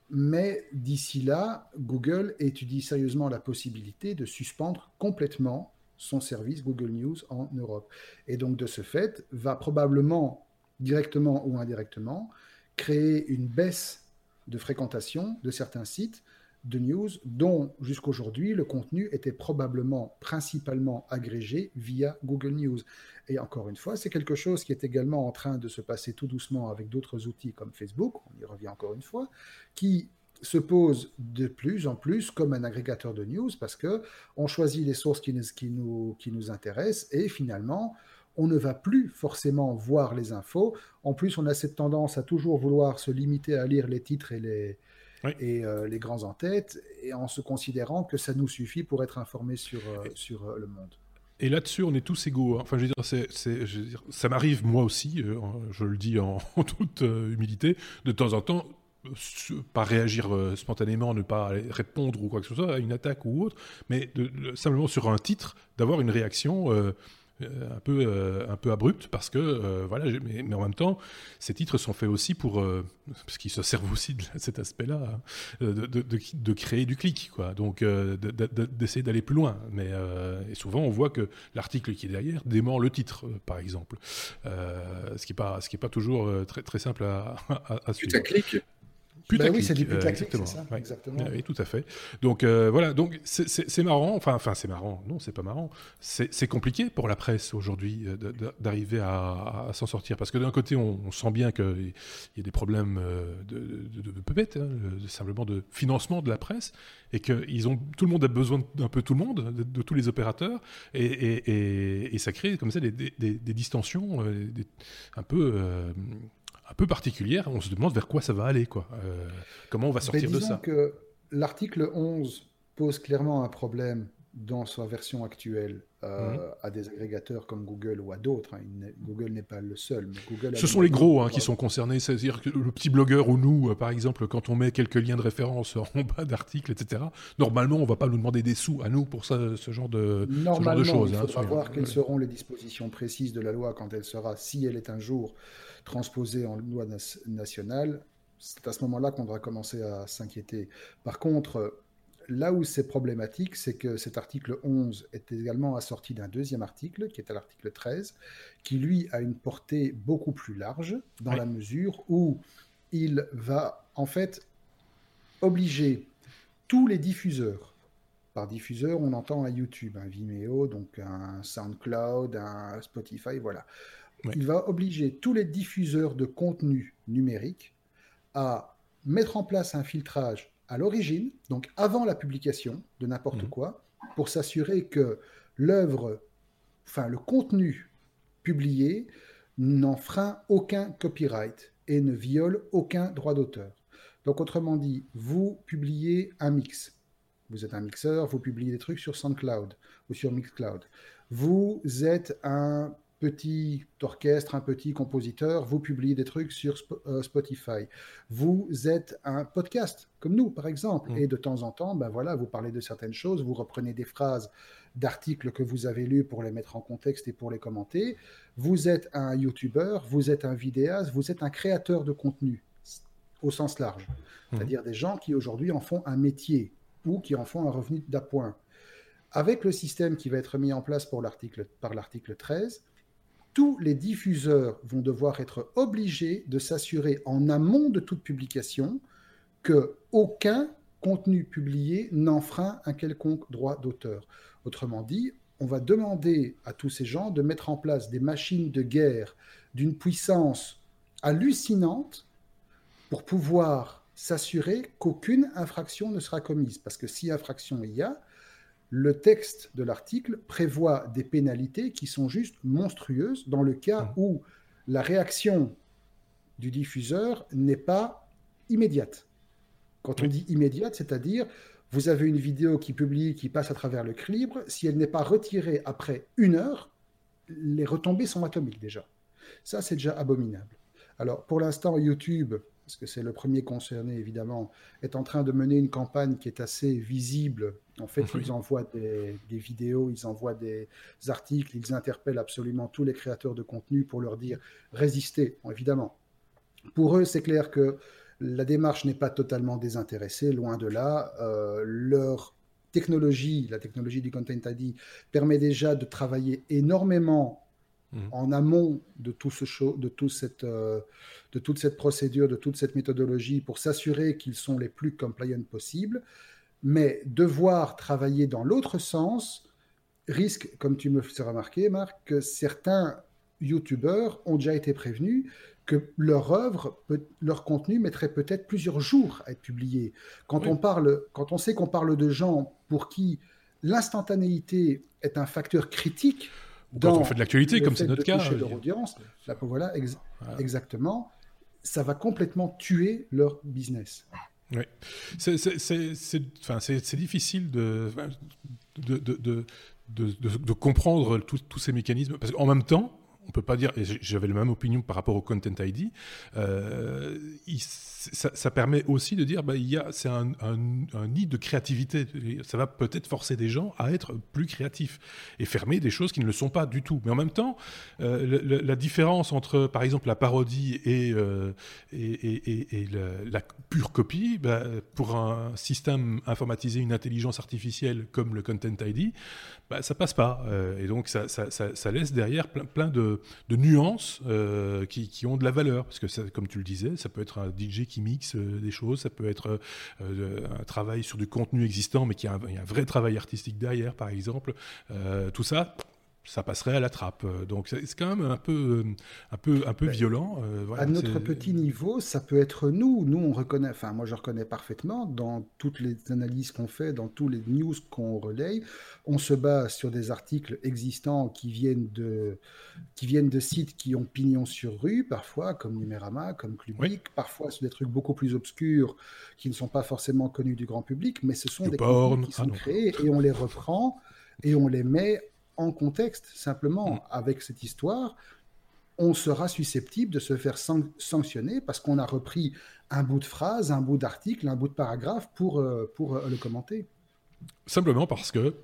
Mais d'ici là, Google étudie sérieusement la possibilité de suspendre complètement son service Google News en Europe. Et donc, de ce fait, va probablement, directement ou indirectement, créer une baisse de fréquentation de certains sites de news dont jusqu'aujourd'hui le contenu était probablement principalement agrégé via Google News. Et encore une fois, c'est quelque chose qui est également en train de se passer tout doucement avec d'autres outils comme Facebook, on y revient encore une fois, qui se pose de plus en plus comme un agrégateur de news parce que on choisit les sources qui nous, qui nous, qui nous intéressent et finalement, on ne va plus forcément voir les infos. En plus, on a cette tendance à toujours vouloir se limiter à lire les titres et les, et, euh, les grands en tête, et en se considérant que ça nous suffit pour être informé sur, euh, sur euh, le monde. Et là-dessus, on est tous égaux. Hein. Enfin, je veux dire, c'est, ça m'arrive moi aussi, je le dis en toute humilité, de temps en temps, pas réagir euh, spontanément, ne pas répondre ou quoi que ce soit à une attaque ou autre, mais de, simplement sur un titre, d'avoir une réaction euh, euh, un peu un peu abrupte parce que voilà mais, en même temps ces titres sont faits aussi pour parce qu'ils se servent aussi de cet aspect-là hein, de, de, créer du clic quoi. Donc d'essayer d'aller plus loin. Mais et souvent on voit que l'article qui est derrière dément le titre par exemple. Ce qui est pas ce qui est pas toujours très très simple à, à, à suivre. Bah oui, c'est du putaclic, c'est ça. Exactement. Oui, tout à fait. Donc euh, voilà, donc c'est marrant. Enfin, enfin, c'est marrant. Non, c'est pas marrant. C'est compliqué pour la presse aujourd'hui euh, d'arriver à, s'en sortir parce que d'un côté, on, sent bien qu'il y a des problèmes euh, de, de, de hein, simplement de financement de la presse, et que ils ont, tout le monde a besoin d'un peu tout le monde, de, tous les opérateurs, et, et, et, ça crée comme ça des, des, des distensions un peu un peu particulière. On se demande vers quoi ça va aller, quoi. Euh, comment on va sortir de ça? que l'article 11 pose clairement un problème dans sa version actuelle euh, mhm. à des agrégateurs comme Google ou à d'autres. Hein. Google n'est pas le seul. Mais Google Ce sont les gros hein, qui sont concernés. C'est-à-dire que le petit blogueur ou nous, euh, par exemple, quand on met quelques liens de référence en bas d'articles, etc., normalement, on ne va pas nous demander des sous à nous pour ça, ce genre de, normalement, ce genre de choses. Il hein, faudra voir quelles seront les dispositions précises de la loi quand elle sera, si elle est un jour transposée en loi nationale. C'est à ce moment-là qu'on devra commencer à s'inquiéter. Par contre, là où c'est problématique, c'est que cet article 11 est également assorti d'un deuxième article, qui est à l'article 13, qui lui a une portée beaucoup plus large, dans la mesure où il va en fait obliger tous les diffuseurs, par diffuseur on entend un YouTube, un Vimeo, donc un SoundCloud, un Spotify, voilà. Il va obliger tous les diffuseurs de contenu numérique à mettre en place un filtrage à l'origine, donc avant la publication de n'importe mhm. quoi, pour s'assurer que l'œuvre, enfin le contenu publié n'enfreint aucun copyright et ne viole aucun droit d'auteur. Donc autrement dit, vous publiez un mix. Vous êtes un mixeur, vous publiez des trucs sur SoundCloud ou sur Mixcloud. Vous êtes un petit orchestre, un petit compositeur, vous publiez des trucs sur euh, Spotify. Vous êtes un podcast, comme nous, par exemple, mm. et de temps en temps, ben voilà, vous parlez de certaines choses, vous reprenez des phrases d'articles que vous avez lus pour les mettre en contexte et pour les commenter. Vous êtes un YouTuber, vous êtes un vidéaste, vous êtes un créateur de contenu, au sens large. Mm. C'est-à-dire des gens qui aujourd'hui en font un métier ou qui en font un revenu d'appoint. avec le système qui va être mis en place pour par l'article 13, tous les diffuseurs vont devoir être obligés de s'assurer en amont de toute publication que aucun contenu publié n'enfreint un quelconque droit d'auteur. Autrement dit, on va demander à tous ces gens de mettre en place des machines de guerre d'une puissance hallucinante pour pouvoir s'assurer qu'aucune infraction ne sera commise. Parce que si infraction il y a, le texte de l'article prévoit des pénalités qui sont juste monstrueuses dans le cas mmh. où la réaction du diffuseur n'est pas immédiate. Quand on dit immédiate, c'est-à-dire vous avez une vidéo qui publie, qui passe à travers le libre, si elle n'est pas retirée après une heure, les retombées sont atomiques déjà. Ça, c'est déjà abominable. Alors, pour l'instant, YouTube, parce que c'est le premier concerné évidemment, est en train de mener une campagne qui est assez visible. En fait, ils envoient des, vidéos, ils envoient des articles, ils interpellent absolument tous les créateurs de contenu pour leur dire résistez, évidemment. Pour eux, c'est clair que la démarche n'est pas totalement désintéressée, loin de là. Euh, leur technologie, la technologie du Content ID, permet déjà de travailler énormément Mhm. en amont de, tout ce show, de, tout cette, euh, de toute cette procédure, de toute cette méthodologie pour s'assurer qu'ils sont les plus compliant possibles. Mais devoir travailler dans l'autre sens risque, comme tu me fais remarquer, Marc, que certains YouTubeurs ont déjà été prévenus que leur œuvre, leur contenu mettrait peut-être plusieurs jours à être publié. Quand, on, parle, quand on sait qu'on parle de gens pour qui l'instantanéité est un facteur critique quand on fait de l'actualité, comme c'est notre cas. leur audience, voilà, exactement, ça va complètement tuer leur business. Oui, c'est difficile de, de, de, de comprendre tous ces mécanismes, parce qu'en même temps, on peut pas dire, et j'avais la même opinion par rapport au Content ID, euh, ça, permet aussi de dire, bah, c'est un, nid de créativité. Ça va peut-être forcer des gens à être plus créatifs et fermer des choses qui ne le sont pas du tout. Mais en même temps, euh, la, différence entre, par exemple, la parodie et, euh, la, pure copie, bah, pour un système informatisé, une intelligence artificielle comme le Content ID, bah, ça passe pas. et donc, ça, laisse derrière plein de de, nuances euh, qui, ont de la valeur. Parce que, comme tu le disais, ça peut être un DJ qui mixe euh, des choses, ça peut être euh, un travail sur du contenu existant, mais qui a un, un vrai travail artistique derrière, par exemple. tout ça, ça passerait à la trappe. Donc c'est quand même un peu, un peu, un peu violent. Euh, à notre petit niveau, ça peut être nous. Nous, on reconnaît, enfin moi je reconnais parfaitement dans toutes les analyses qu'on fait, dans tous les news qu'on relaye, on se base sur des articles existants qui viennent de, qui viennent de sites qui ont pignon sur rue, parfois comme Numérama, comme Clubic, parfois sur des trucs beaucoup plus obscurs qui ne sont pas forcément connus du grand public, mais ce sont des contenus qui sont ah créés et on les reprend et on les met en contexte, simplement, mm. avec cette histoire, on sera susceptible de se faire sanctionner parce qu'on a repris un bout de phrase, un bout d'article, un bout de paragraphe pour, euh, pour euh, le commenter. Simplement parce que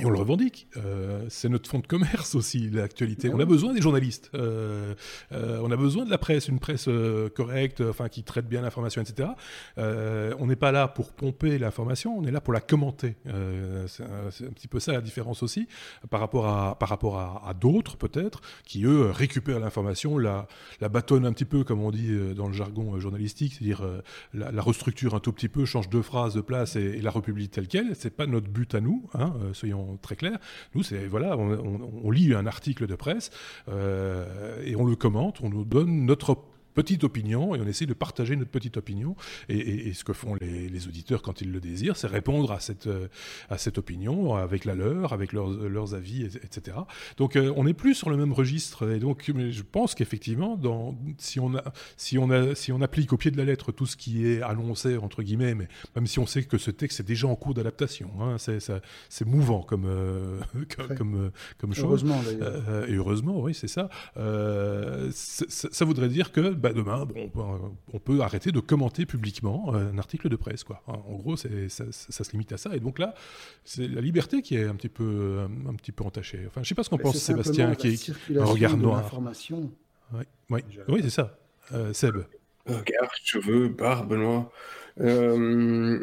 et on le revendique. Euh, c'est notre fonds de commerce aussi, l'actualité. On a besoin des journalistes. Euh, euh, on a besoin de la presse, une presse correcte, enfin qui traite bien l'information, etc. on n'est pas là pour pomper l'information, on est là pour la commenter. c'est un, petit peu ça la différence aussi par rapport à par rapport à, d'autres peut-être qui eux récupèrent l'information, la bâtonnent un petit peu comme on dit dans le jargon journalistique, c'est-à-dire la, la, restructure un tout petit peu, change deux phrases de place et, la republie telle quelle. C'est pas notre but à nous, hein, soyons très clair. Nous, c'est voilà, on, lit un article de presse euh, et on le commente, on nous donne notre petite opinion et on essaie de partager notre petite opinion. Et, ce que font les, auditeurs quand ils le désirent, c'est répondre à cette, euh, à cette opinion avec la leur, avec leurs, leurs avis, etc. Donc euh, on n'est plus sur le même registre. Et donc je pense qu'effectivement, si, on a, si, on a, si on applique au pied de la lettre tout ce qui est annoncé, entre guillemets, mais même si on sait que ce texte est déjà en cours d'adaptation, hein, c'est mouvant comme, euh, comme, comme, chose. Heureusement, et heureusement, oui, c'est ça. ça voudrait dire que bah, demain, bon, on, peut, arrêter de commenter publiquement euh, un article de presse. Quoi. En gros, ça, ça, se limite à ça. Et donc là, c'est la liberté qui est un petit peu, un, petit peu entachée. Enfin, je sais pas ce qu'en pense Sébastien, qui est un regard noir. Oui, oui, oui c'est ça. Euh, Seb. Regard, cheveux, barbe noire. Euh,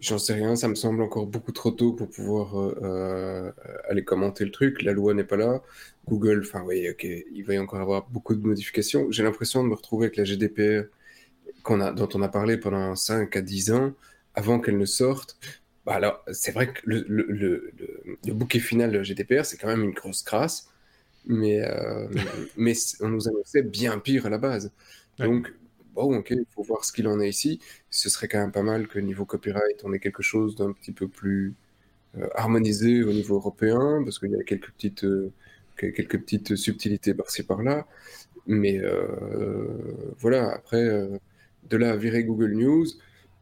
J'en sais rien, ça me semble encore beaucoup trop tôt pour pouvoir euh, aller commenter le truc. La loi n'est pas là. Google, enfin oui, ok, il va y encore avoir beaucoup de modifications. J'ai l'impression de me retrouver avec la GDPR qu'on a, dont on a parlé pendant 5 à 10 ans, avant qu'elle ne sorte. Bah alors, c'est vrai que le, le, le, le, bouquet final de GDPR, c'est quand même une grosse crasse, mais, euh, mais on nous annonçait bien pire à la base. Donc, bon, ok, il faut voir ce qu'il en est ici. Ce serait quand même pas mal que niveau copyright, on ait quelque chose d'un petit peu plus euh, harmonisé au niveau européen, parce qu'il y a quelques petites, euh, quelques petites subtilités par-ci par-là. Mais euh, voilà, après, de là à virer Google News,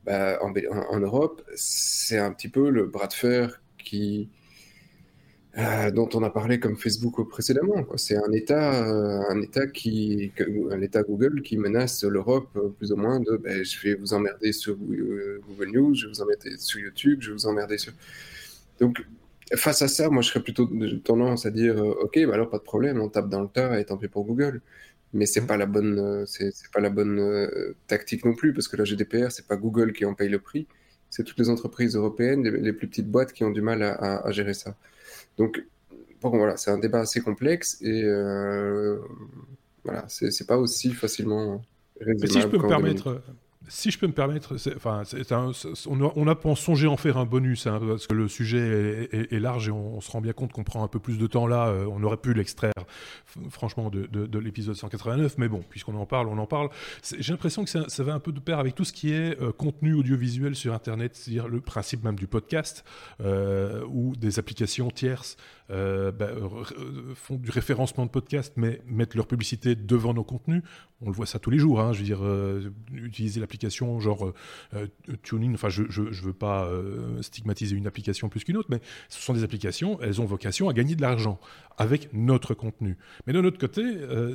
bah, en, Europe, c'est un petit peu le bras de fer qui, euh, dont on a parlé comme Facebook précédemment. C'est un État, euh, un État qui, un État Google qui menace l'Europe euh, plus ou moins de, ben, je vais vous emmerder sur Google News, je vais vous emmerder sur YouTube, je vais vous emmerder sur. Donc face à ça, moi je serais plutôt tendance à dire, ok, bah alors pas de problème, on tape dans le tas et tant pis pour Google. Mais c'est pas la bonne, c'est pas la bonne tactique non plus parce que la GDPR c'est pas Google qui en paye le prix, c'est toutes les entreprises européennes, les, plus petites boîtes qui ont du mal à gérer ça. Donc, bon, voilà, c'est un débat assez complexe et euh, voilà, c'est pas aussi facilement raisonnable. si je peux me permettre, si je peux me permettre, on, a, on, a, en faire un bonus, hein, parce que le sujet est, large et on, se rend bien compte qu'on prend un peu plus de temps là. Euh, on aurait pu l'extraire, franchement, de, de, l'épisode 189, mais bon, puisqu'on en parle, on en parle. J'ai l'impression que ça, va un peu de pair avec tout ce qui est euh, contenu audiovisuel sur Internet, c'est-à-dire le principe même du podcast euh, ou des applications tierces euh, bah, font du référencement de podcast, mais mettent leur publicité devant nos contenus. On le voit ça tous les jours. Hein, je veux dire, euh, utiliser l'application genre euh, TuneIn. Enfin, je ne veux pas stigmatiser une application plus qu'une autre, mais ce sont des applications. Elles ont vocation à gagner de l'argent avec notre contenu. Mais de notre côté,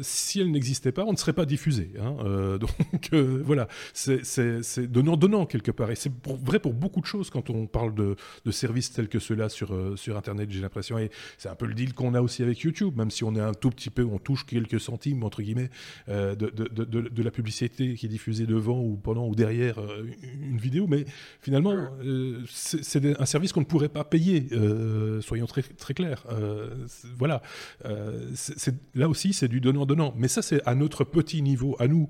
si elles n'existaient pas, on ne serait pas diffusé. Hein, donc voilà, c'est donnant-donnant quelque part. Et c'est vrai pour beaucoup de choses quand on parle de, services tels que ceux-là sur, sur Internet, j'ai l'impression. Et c'est un peu le deal qu'on a aussi avec YouTube, même si on est un tout petit peu, on touche quelques centimes, entre guillemets, euh, de, de, de, la publicité qui est diffusée devant ou pendant ou derrière euh, une vidéo. Mais finalement, euh, c'est un service qu'on ne pourrait pas payer, soyons très, très clairs. voilà. Là aussi, c'est du donnant-donnant. Mais ça, c'est à notre petit niveau, à nous,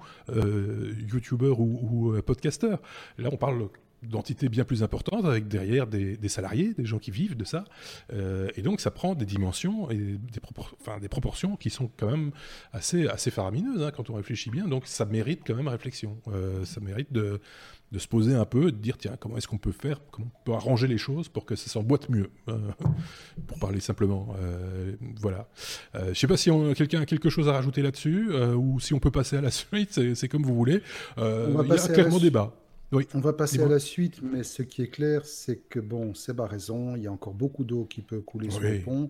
YouTubeurs ou, ou podcasteurs. Là, on parle d'entités bien plus importantes, avec derrière des, salariés, des gens qui vivent de ça. Euh, et donc ça prend des dimensions et des, enfin, des, proportions qui sont quand même assez, assez faramineuses hein, quand on réfléchit bien. Donc ça mérite quand même réflexion. Euh, ça mérite de, de, se poser un peu, de dire tiens, comment est-ce qu'on peut faire, comment on peut arranger les choses pour que ça s'emboîte mieux, euh, pour parler simplement. voilà. Je ne sais pas si quelqu'un a quelque chose à rajouter là-dessus ou si on peut passer à la suite, c'est comme vous voulez. il y a clairement débat. On va passer à la suite, mais ce qui est clair, c'est que, bon, Seb a raison, il y a encore beaucoup d'eau qui peut couler sur le pont.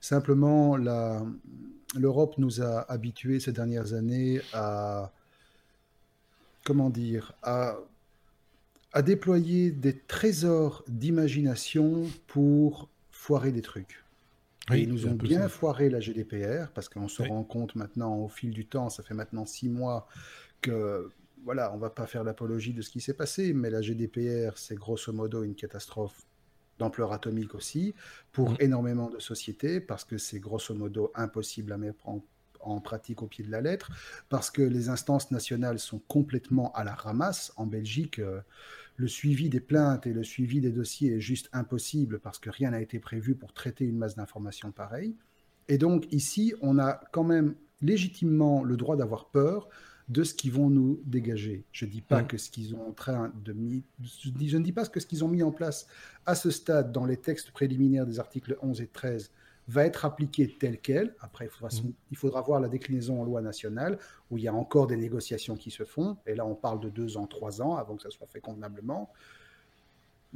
Simplement, l'Europe nous a habitués ces dernières années à, comment dire, à, à déployer des trésors d'imagination pour foirer des trucs. et ils nous ont bien foiré la GDPR, parce qu'on se rend compte maintenant, au fil du temps, ça fait maintenant six mois, que voilà, on va pas faire l'apologie de ce qui s'est passé, mais la GDPR, c'est grosso modo une catastrophe d'ampleur atomique aussi, pour mmh. énormément de sociétés, parce que c'est grosso modo impossible à mettre en, pratique au pied de la lettre, parce que les instances nationales sont complètement à la ramasse. En Belgique, euh, le suivi des plaintes et le suivi des dossiers est juste impossible, parce que rien n'a été prévu pour traiter une masse d'informations pareille. Et donc ici, on a quand même légitimement le droit d'avoir peur de ce qu'ils vont nous dégager. Je, dis pas mm. que ce qu'ils ont en train de je, ne dis pas que ce qu'ils ont mis en place à ce stade dans les textes préliminaires des articles 11 et 13 va être appliqué tel quel. Après, mm. il faudra, voir la déclinaison en loi nationale, où il y a encore des négociations qui se font. Et là, on parle de deux ans, trois ans, avant que ça soit fait convenablement.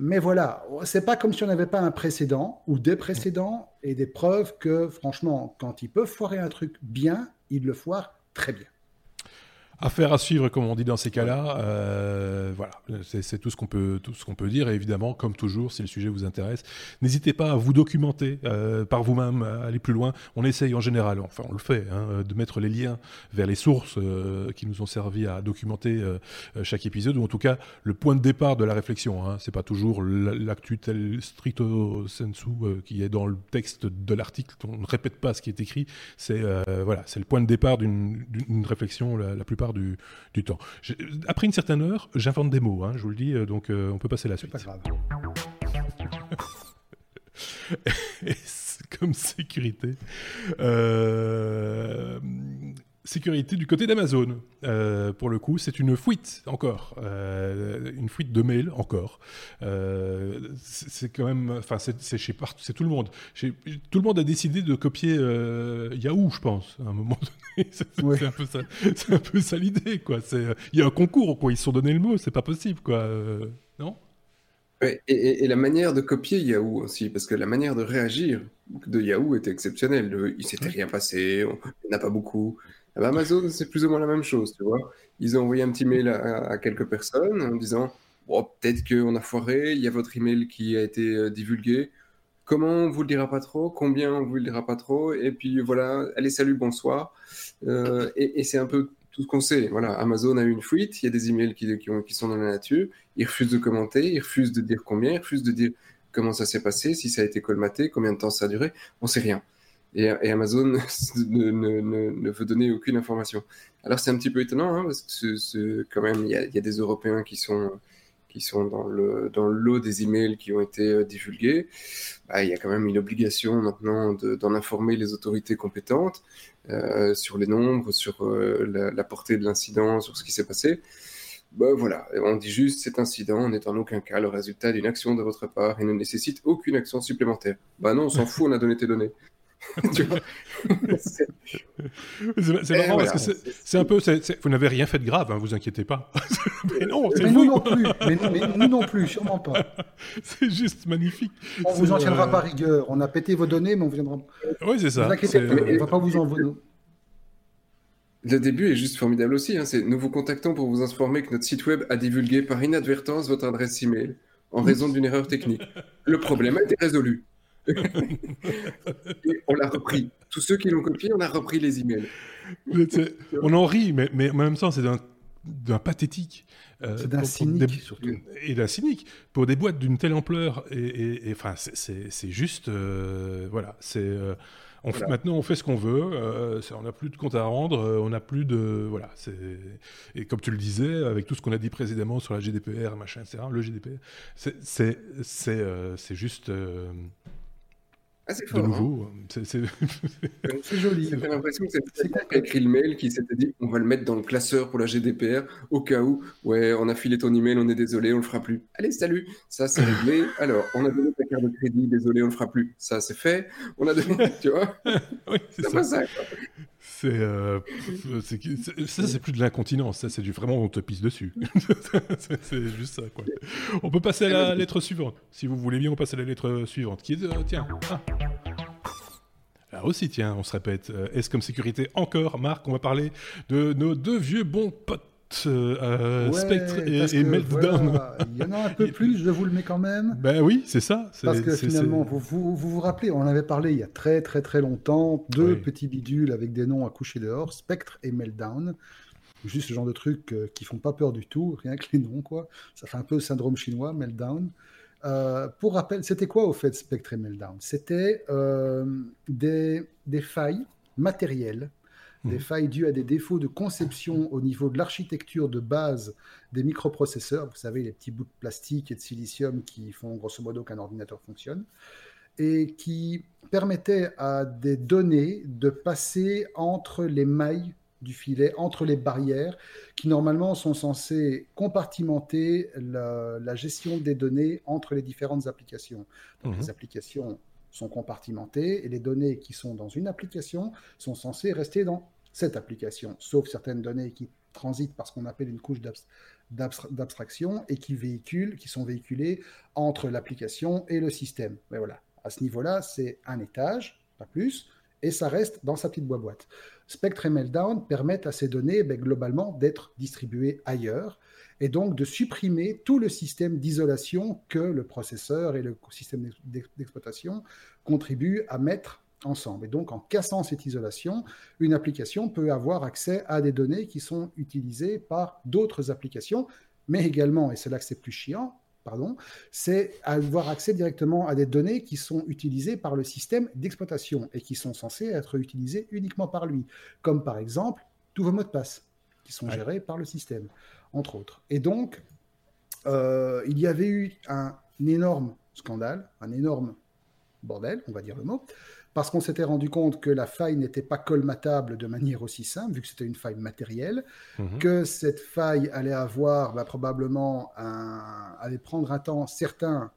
Mais voilà, c'est pas comme si on n'avait pas un précédent ou des précédents et des preuves que, franchement, quand ils peuvent foirer un truc bien, ils le foirent très bien. Affaire à suivre, comme on dit dans ces cas-là. Euh, voilà, c'est tout ce qu'on peut tout ce qu'on peut dire. Et évidemment, comme toujours, si le sujet vous intéresse, n'hésitez pas à vous documenter euh, par vous-même, à aller plus loin. On essaye en général, enfin on le fait, hein, de mettre les liens vers les sources euh, qui nous ont servi à documenter chaque épisode, ou en tout cas le point de départ de la réflexion. Hein. C'est pas toujours l'actu tel stricto sensu qui est dans le texte de l'article. On ne répète pas ce qui est écrit. C'est voilà, c'est le point de départ d'une réflexion la plupart du, temps. Après une certaine heure, j'invente des mots, hein, je vous le dis, euh, donc euh, on peut passer à la suite. Pas grave. comme sécurité. Euh, sécurité du côté d'Amazon. Euh, pour le coup, c'est une fuite encore, euh, une fuite de mail encore. Euh, c'est quand même, enfin, c'est chez c'est tout le monde. Chez, tout le monde a décidé de copier Yahoo, je pense, à un moment donné. C'est un peu ça, c'est un peu ça l'idée, quoi. Il y a un concours, quoi. Ils se sont donné le mot, c'est pas possible, quoi. non? Et, et, la manière de copier Yahoo aussi, parce que la manière de réagir de Yahoo était exceptionnelle. Il s'était rien passé, il n'y en a pas beaucoup. Eh ben, Amazon, c'est plus ou moins la même chose, tu vois. Ils ont envoyé un petit mail à, quelques personnes en disant peut-être qu'on a foiré, il y a votre email qui a été euh, divulgué. Comment on vous le dira pas trop? Combien on vous le dira pas trop? Et puis voilà, allez, salut, bonsoir. Euh, et, c'est un peu tout ce qu'on sait. Voilà, Amazon a eu une fuite, il y a des emails qui, qui, sont dans la nature. Ils refusent de commenter, ils refusent de dire combien, ils refusent de dire comment ça s'est passé, si ça a été colmaté, combien de temps ça a duré. On sait rien et, Amazon ne, ne, veut donner aucune information. Alors c'est un petit peu étonnant, hein, parce que quand même, il y, a, des Européens qui sont, qui sont dans, le, dans le lot des emails qui ont été euh, divulgués. Bah, il y a quand même une obligation maintenant d'en informer les autorités compétentes euh, sur les nombres, sur euh, la, portée de l'incident, sur ce qui s'est passé. Bah, voilà, on dit juste cet incident n'est en aucun cas le résultat d'une action de votre part et ne nécessite aucune action supplémentaire. Bah non, on s'en fout, on a donné tes données. c'est marrant parce que c'est un peu. vous n'avez rien fait de grave, hein, vous inquiétez pas. mais non, c'est nous non plus. Mais, nous non plus, sûrement pas. c'est juste magnifique. On vous en tiendra euh, pas rigueur. On a pété vos données, mais on viendra. Oui, c'est ça. Vous inquiétez pas, on va pas vous envoyer. Le début est juste formidable aussi. Hein. Nous vous contactons pour vous informer que notre site web a divulgué par inadvertance votre adresse email en raison d'une erreur technique. Le problème a été résolu on l'a repris. Tous ceux qui l'ont copié, on a repris les emails. on en rit, mais, mais en même temps, c'est d'un pathétique. Euh, c'est d'un cynique, surtout. Et d'un cynique. Pour des boîtes d'une telle ampleur, et, enfin, c'est juste. Euh, voilà, c'est. Euh, maintenant, on fait ce qu'on veut. on n'a plus de compte à rendre. on n'a plus de voilà. Et comme tu le disais, avec tout ce qu'on a dit précédemment sur la GDPR, machin, etc. Le GDPR, c'est c'est juste ah, c'est fort. Hein. c'est joli. J'ai l'impression que c'est quelqu'un qui a écrit le mail qui s'était dit on va le mettre dans le classeur pour la GDPR au cas où, ouais, on a filé ton email, on est désolé, on le fera plus. Allez, salut, ça c'est réglé. Alors, on a donné ta carte de crédit, désolé, on le fera plus. Ça c'est fait. On a donné, tu vois. oui, c'est ça. ça euh, c'est, ça, c'est plus de l'incontinence, ça, c'est du vraiment on te pisse dessus. c'est, juste ça, quoi. On peut passer à la lettre suivante. Si vous voulez bien, on passe à la lettre suivante. Qui est, euh, tiens, ah. Là aussi, tiens, on se répète. Euh, est-ce comme sécurité encore, Marc On va parler de nos deux vieux bons potes euh, Spectre et, Meltdown. il y en a un peu plus, je vous le mets quand même. Ben oui, c'est ça. Parce que finalement, vous, vous, vous, rappelez, on en avait parlé il y a très très très longtemps, deux petits bidules avec des noms à coucher dehors, Spectre et Meltdown. Juste ce genre de trucs euh, qui font pas peur du tout, rien que les noms, quoi. Ça fait un peu syndrome chinois, Meltdown. Euh, pour rappel, c'était quoi au fait Spectre et Meltdown C'était des, des failles matérielles des mhm. failles dues à des défauts de conception au niveau de l'architecture de base des microprocesseurs. Vous savez, les petits bouts de plastique et de silicium qui font grosso modo qu'un ordinateur fonctionne et qui permettaient à des données de passer entre les mailles du filet, entre les barrières, qui normalement sont censées compartimenter la, gestion des données entre les différentes applications. Donc mhm. les applications sont compartimentées et les données qui sont dans une application sont censées rester dans cette application, sauf certaines données qui transitent par ce qu'on appelle une couche d'abstraction et qui véhiculent, qui sont véhiculées entre l'application et le système. Mais voilà, à ce niveau-là, c'est un étage, pas plus, et ça reste dans sa petite boîte. Spectre et Meltdown permettent à ces données ben, globalement d'être distribuées ailleurs et donc de supprimer tout le système d'isolation que le processeur et le système d'exploitation contribuent à mettre ensemble. Et donc en cassant cette isolation, une application peut avoir accès à des données qui sont utilisées par d'autres applications, mais également, et c'est là que c'est plus chiant, pardon, c'est avoir accès directement à des données qui sont utilisées par le système d'exploitation et qui sont censées être utilisées uniquement par lui, comme par exemple tous vos mots de passe qui sont gérés par le système entre autres. Et donc, euh, il y avait eu un, énorme scandale, un énorme bordel, on va dire le mot, parce qu'on s'était rendu compte que la faille n'était pas colmatable de manière aussi simple, vu que c'était une faille matérielle, mhm. que cette faille allait avoir bah, probablement un, allait prendre un temps certain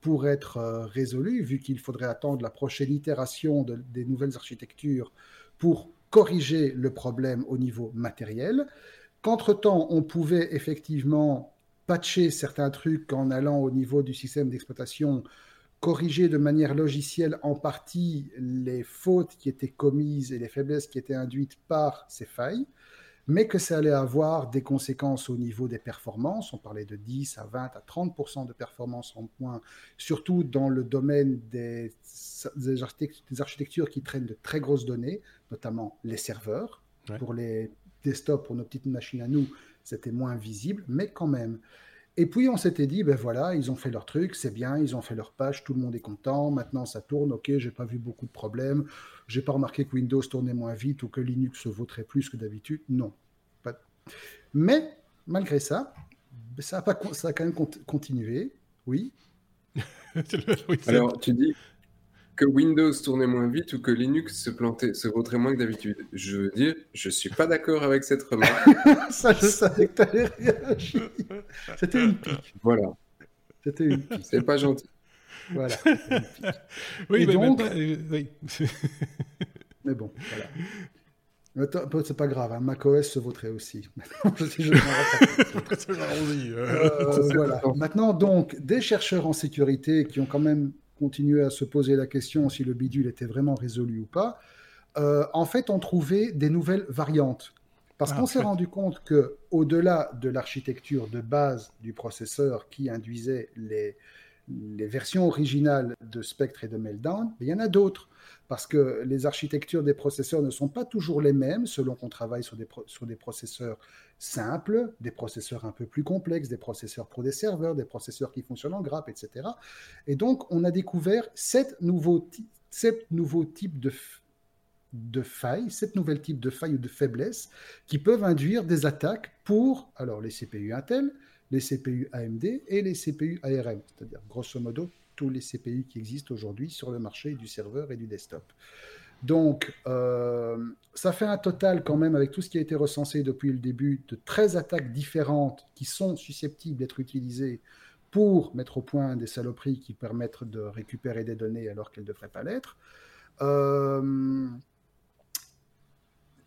pour être euh, résolue, vu qu'il faudrait attendre la prochaine itération des nouvelles architectures pour corriger le problème au niveau matériel qu'entre-temps, on pouvait effectivement patcher certains trucs en allant au niveau du système d'exploitation, corriger de manière logicielle en partie les fautes qui étaient commises et les faiblesses qui étaient induites par ces failles, mais que ça allait avoir des conséquences au niveau des performances. On parlait de 10 à 20 à 30 de performance en moins, surtout dans le domaine des, des, architectures qui traînent de très grosses données, notamment les serveurs. Pour les desktop pour nos petites machines à nous, c'était moins visible, mais quand même. Et puis on s'était dit, ben voilà, ils ont fait leur truc, c'est bien, ils ont fait leur page, tout le monde est content, maintenant ça tourne, ok, j'ai pas vu beaucoup de problèmes, j'ai pas remarqué que Windows tournait moins vite ou que Linux se vautrait plus que d'habitude, non. Mais malgré ça, ça a, pas, ça a quand même continué, oui. Alors tu dis, que Windows tournait moins vite ou que Linux se plantait, se vautrait moins que d'habitude. Je veux dire, je suis pas d'accord avec cette remarque. Ça, je savais que réagir. C'était une pique. Voilà. C'était une pique. C'est pas gentil. Voilà. Oui, mais donc... Euh, oui. mais bon, voilà. C'est pas grave, hein. macOS se vautrait aussi. je euh, voilà. Maintenant, donc, des chercheurs en sécurité qui ont quand même continuer à se poser la question si le bidule était vraiment résolu ou pas, euh, en fait, on trouvait des nouvelles variantes. Parce ah, qu'on s'est rendu compte que, au-delà de l'architecture de base du processeur qui induisait les, les versions originales de Spectre et de Meltdown, il y en a d'autres parce que les architectures des processeurs ne sont pas toujours les mêmes selon qu'on travaille sur des, sur des processeurs simples, des processeurs un peu plus complexes, des processeurs pour des serveurs, des processeurs qui fonctionnent en grappe, etc. Et donc, on a découvert sept nouveaux, sept nouveaux types de, de failles, sept nouvelles types de failles ou de faiblesses qui peuvent induire des attaques pour alors les CPU Intel, les CPU AMD et les CPU ARM, c'est-à-dire grosso modo tous les CPU qui existent aujourd'hui sur le marché du serveur et du desktop. Donc, euh, ça fait un total quand même, avec tout ce qui a été recensé depuis le début, de 13 attaques différentes qui sont susceptibles d'être utilisées pour mettre au point des saloperies qui permettent de récupérer des données alors qu'elles ne devraient pas l'être. Euh,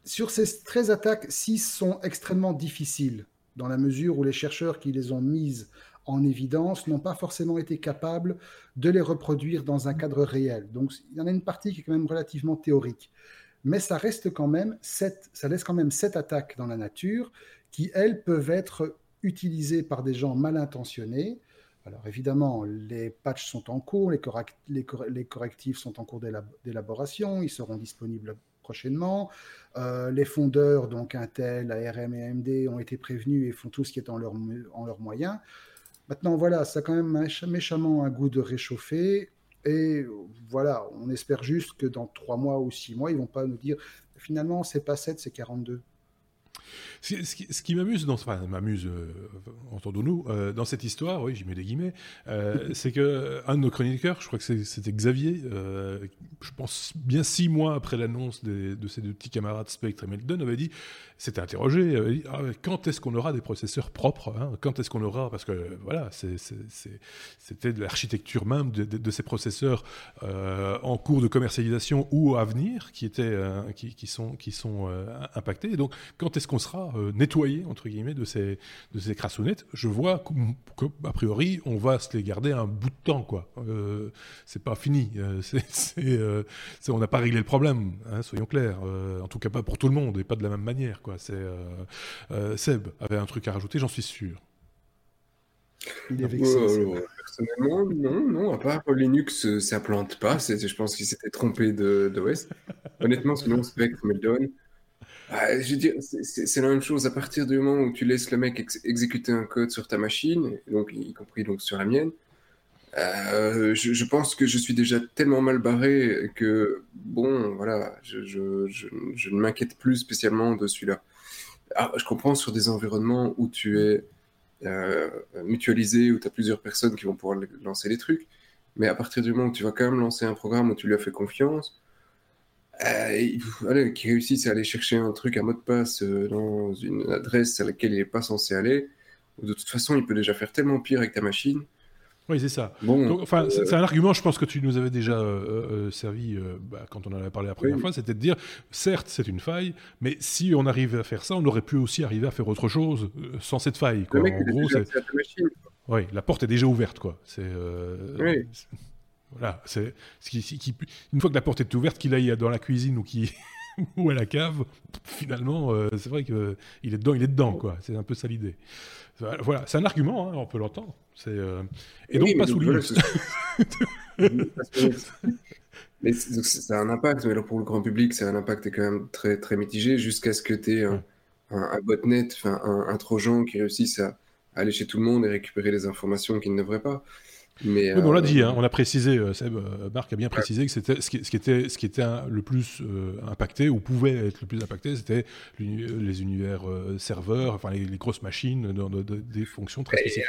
sur ces 13 attaques, 6 sont extrêmement difficiles, dans la mesure où les chercheurs qui les ont mises en évidence n'ont pas forcément été capables de les reproduire dans un cadre réel. Donc il y en a une partie qui est quand même relativement théorique. Mais ça reste quand même sept, ça laisse quand même sept attaques dans la nature qui, elles, peuvent être utilisées par des gens mal intentionnés. Alors évidemment, les patchs sont en cours, les, les, correctifs sont en cours d'élaboration, ils seront disponibles prochainement. Euh, les fondeurs, donc Intel, ARM et AMD, ont été prévenus et font tout ce qui est en leur, en leur moyen. Maintenant, voilà, ça a quand même méchamment un goût de réchauffer. Et voilà, on espère juste que dans trois mois ou six mois, ils vont pas nous dire finalement, c'est pas 7, c'est 42. Ce qui, m'amuse, dans, enfin, m'amuse, euh, entendons-nous, euh, dans cette histoire, oui, j'y mets des guillemets, euh, c'est que un de nos chroniqueurs, je crois que c'était Xavier, je pense bien six mois après l'annonce de ces deux petits camarades Spectre et Meltdown, avait dit, s'était interrogé, avait dit, ah, quand est-ce qu'on aura des processeurs propres hein Quand est-ce qu'on aura Parce que voilà, c'était de l'architecture même de, ces processeurs en cours de commercialisation ou à venir qui étaient, qui, qui, sont, qui sont impactés. Et donc, quand est-ce qu'on sera nettoyé entre guillemets de ces de ces crassonnettes, je vois qu'a priori on va se les garder un bout de temps quoi. c'est pas fini. c'est on n'a pas réglé le problème, hein, soyons clairs. en tout cas pas pour tout le monde et pas de la même manière quoi. C'est Seb avait un truc à rajouter, j'en suis sûr. Il est vexé, personnellement, non, non, à part Linux, euh, ça plante pas. Je pense qu'il s'était trompé d'OS. Honnêtement, sinon, Spectre, Meldon. Bah, c'est la même chose. À partir du moment où tu laisses le mec exécuter un code sur ta machine, donc, y compris donc sur la mienne, euh, je, pense que je suis déjà tellement mal barré que, bon, voilà, je, je, ne m'inquiète plus spécialement de celui-là. Je comprends sur des environnements où tu es euh, mutualisé, où tu as plusieurs personnes qui vont pouvoir lancer les trucs. Mais à partir du moment où tu vas quand même lancer un programme où tu lui as fait confiance, euh, qui réussisse à aller chercher un truc, un mot de passe euh, dans une adresse à laquelle il n'est pas censé aller, de toute façon, il peut déjà faire tellement pire avec ta machine oui, c'est ça. Bon, enfin, c'est un argument, je pense que tu nous avais déjà euh, euh, servi euh, bah, quand on en avait parlé la première fois, c'était de dire, certes, c'est une faille, mais si on arrivait à faire ça, on aurait pu aussi arriver à faire autre chose sans cette faille. Quoi. en gros, c'est... Oui, la porte est déjà ouverte, quoi. C'est. Oui. Voilà, c'est qui, une fois que la porte est ouverte, qu'il aille dans la cuisine ou qui ou à la cave, finalement, c'est vrai que il est dedans, il est dedans, quoi. C'est un peu ça l'idée. Voilà, c'est un argument, hein, on peut l'entendre. Euh, et donc, pas sous mais c'est un impact, mais alors pour le grand public, c'est un impact est quand même très, très mitigé jusqu'à ce que tu aies un, un, botnet, un, un, trojan qui réussisse à, aller chez tout le monde et récupérer les informations qu'il ne devrait pas. Mais, on l'a euh, dit, hein, on a précisé, euh, Seb, euh, Marc a bien précisé que c'était ce qui, était, ce qui était le plus impacté ou pouvait être le plus impacté, c'était les univers serveurs, enfin les, grosses machines dans des fonctions très spécifiques.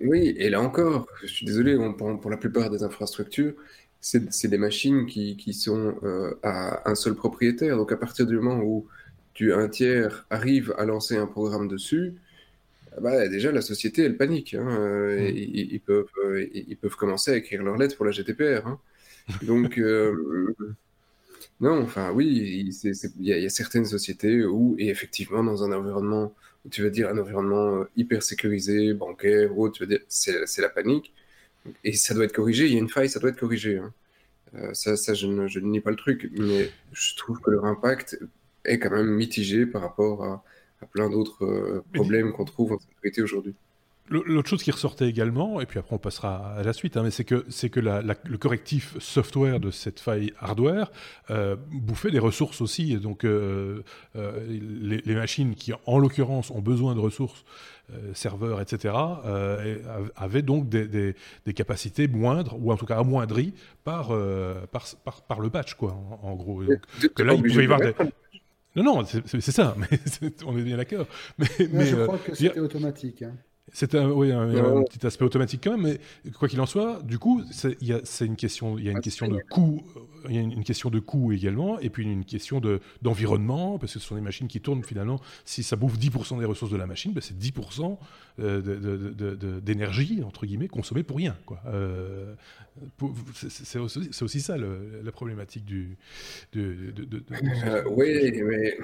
oui, et là encore, je suis désolé, pour, pour, la plupart des infrastructures, c'est des machines qui, qui sont à un seul propriétaire. Donc à partir du moment où tu, un tiers arrive à lancer un programme dessus, bah, déjà, la société, elle panique. Hein, euh, mm. ils, peuvent, euh, ils peuvent commencer à écrire leurs lettres pour la GDPR. Hein. Donc, euh, non, enfin, oui, il y, a certaines sociétés où, et effectivement, dans un environnement, tu vas dire un environnement hyper sécurisé, bancaire, ou tu vas dire, c'est la panique. Et ça doit être corrigé, il y a une faille, ça doit être corrigé. Hein. ça, ça je, ne, je nie pas le truc, mais je trouve que leur impact est quand même mitigé par rapport à, plein d'autres euh, problèmes qu'on trouve en sécurité aujourd'hui. L'autre chose qui ressortait également, et puis après on passera à la suite, hein, mais c'est que, c'est que le correctif software de cette faille hardware euh, bouffait des ressources aussi. Donc euh, les, machines qui, en l'occurrence, ont besoin de ressources, serveurs, etc., avaient donc des, capacités moindres, ou en tout cas amoindries, par, par, par, le patch, quoi, en, gros. Donc, que là, il pouvait y avoir des... Non, non, c'est ça, mais on est bien d'accord. Mais, je crois que c'était automatique. Hein. C'est un, oui, un, petit aspect automatique quand même, mais quoi qu'il en soit, du coup, c'est une question, il y a une question de coût, euh, il y a une, question de coût également, et puis une question d'environnement, parce que ce sont des machines qui tournent finalement. Si ça bouffe 10% des ressources de la machine, ben c'est 10% euh, d'énergie entre guillemets consommée pour rien, quoi. Euh, c'est aussi, aussi, ça la problématique du. oui, mais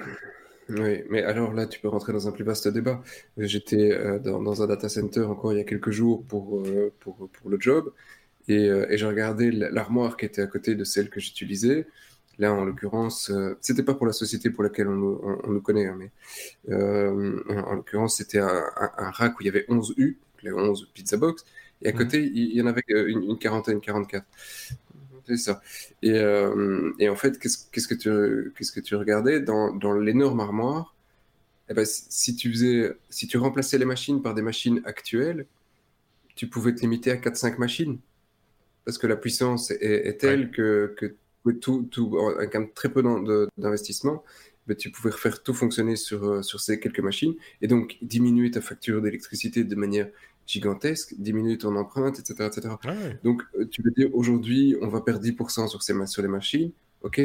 oui, mais alors là, tu peux rentrer dans un plus vaste débat. J'étais euh, dans, un data center encore il y a quelques jours pour, euh, pour, pour, le job, et, euh, et j'ai regardé l'armoire qui était à côté de celle que j'utilisais. Là, en l'occurrence, c'était pas pour la société pour laquelle on, on, nous connaît, hein, mais en l'occurrence, c'était un, un, rack où il y avait 11 U, les 11 pizza box, et à mmh. côté, il y en avait une, une quarantaine, 44 ça. Et, euh, et, en fait, qu'est-ce que tu qu'est-ce que tu regardais dans, dans l'énorme armoire? Eh ben, si tu faisais, si tu remplaçais les machines par des machines actuelles, tu pouvais te limiter à 4-5 machines. Parce que la puissance est, telle que, que tout, tout, avec un très peu d'investissement, ben, tu pouvais refaire tout fonctionner sur, euh, sur ces quelques machines et donc diminuer ta facture d'électricité de manière gigantesque, diminuer ton empreinte, etc. etc. Ah Donc, euh, tu veux dire, aujourd'hui, on va perdre 10% sur, ces, sur les machines. OK,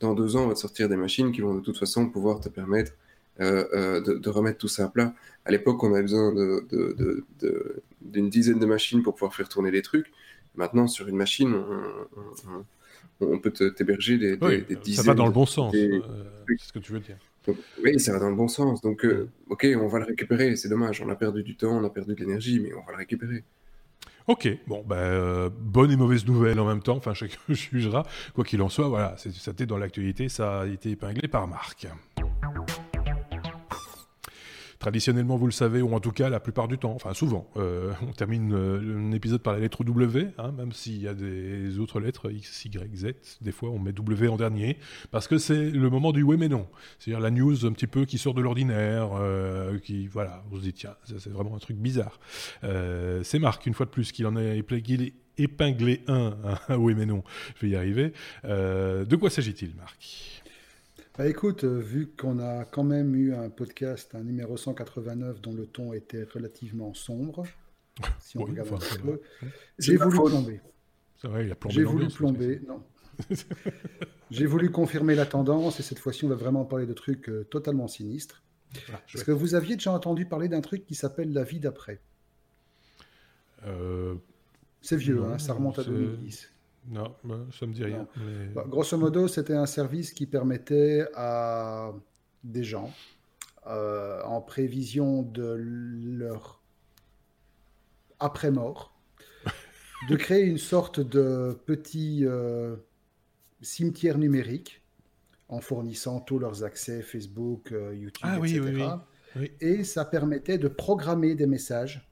dans deux ans, on va te sortir des machines qui vont de toute façon pouvoir te permettre euh, euh, de, remettre tout ça à plat. À l'époque, on avait besoin d'une de, dizaine de machines pour pouvoir faire tourner les trucs. Maintenant, sur une machine, on, peut t'héberger des, des, dizaines. Ça va dans le bon sens, c'est ce que tu veux dire. Oui, ça va dans le bon sens. Donc, euh, ok, on va le récupérer. C'est dommage, on a perdu du temps, on a perdu de l'énergie, mais on va le récupérer. Ok, bon, ben, euh, bonne et mauvaise nouvelle en même temps, enfin chacun jugera. Quoi qu'il en soit, voilà, ça était dans l'actualité, ça a été épinglé par Marc. Traditionnellement, vous le savez, ou en tout cas la plupart du temps, enfin souvent, euh, on termine euh, un épisode par la lettre W, hein, même s'il y a des autres lettres, X, Y, Z, des fois on met W en dernier, parce que c'est le moment du oui mais non. C'est-à-dire la news un petit peu qui sort de l'ordinaire, euh, qui, voilà, on se dit, tiens, c'est vraiment un truc bizarre. c'est Marc, une fois de plus, qu'il en a épinglé, épinglé un, hein, oui mais non, je vais y arriver. de quoi s'agit-il, Marc? Bah, écoute, euh, vu qu'on a quand même eu un podcast, un numéro 189 dont le ton était relativement sombre, si on regarde un peu, j'ai voulu plomber. J'ai voulu plomber, non. j'ai voulu confirmer la tendance et cette fois-ci on va vraiment parler de trucs euh, totalement sinistres. Ah, Est-ce que vous aviez déjà entendu parler d'un truc qui s'appelle la vie d'après? Euh, C'est vieux, hein, ça remonte à 2010. Non, bah, ça me dit rien. Bah, grosso modo, c'était un service qui permettait à des gens, euh, en prévision de leur après-mort, de créer une sorte de petit euh, cimetière numérique en fournissant tous leurs accès Facebook, euh, YouTube, ah, etc. Oui, oui, Et ça permettait de programmer des messages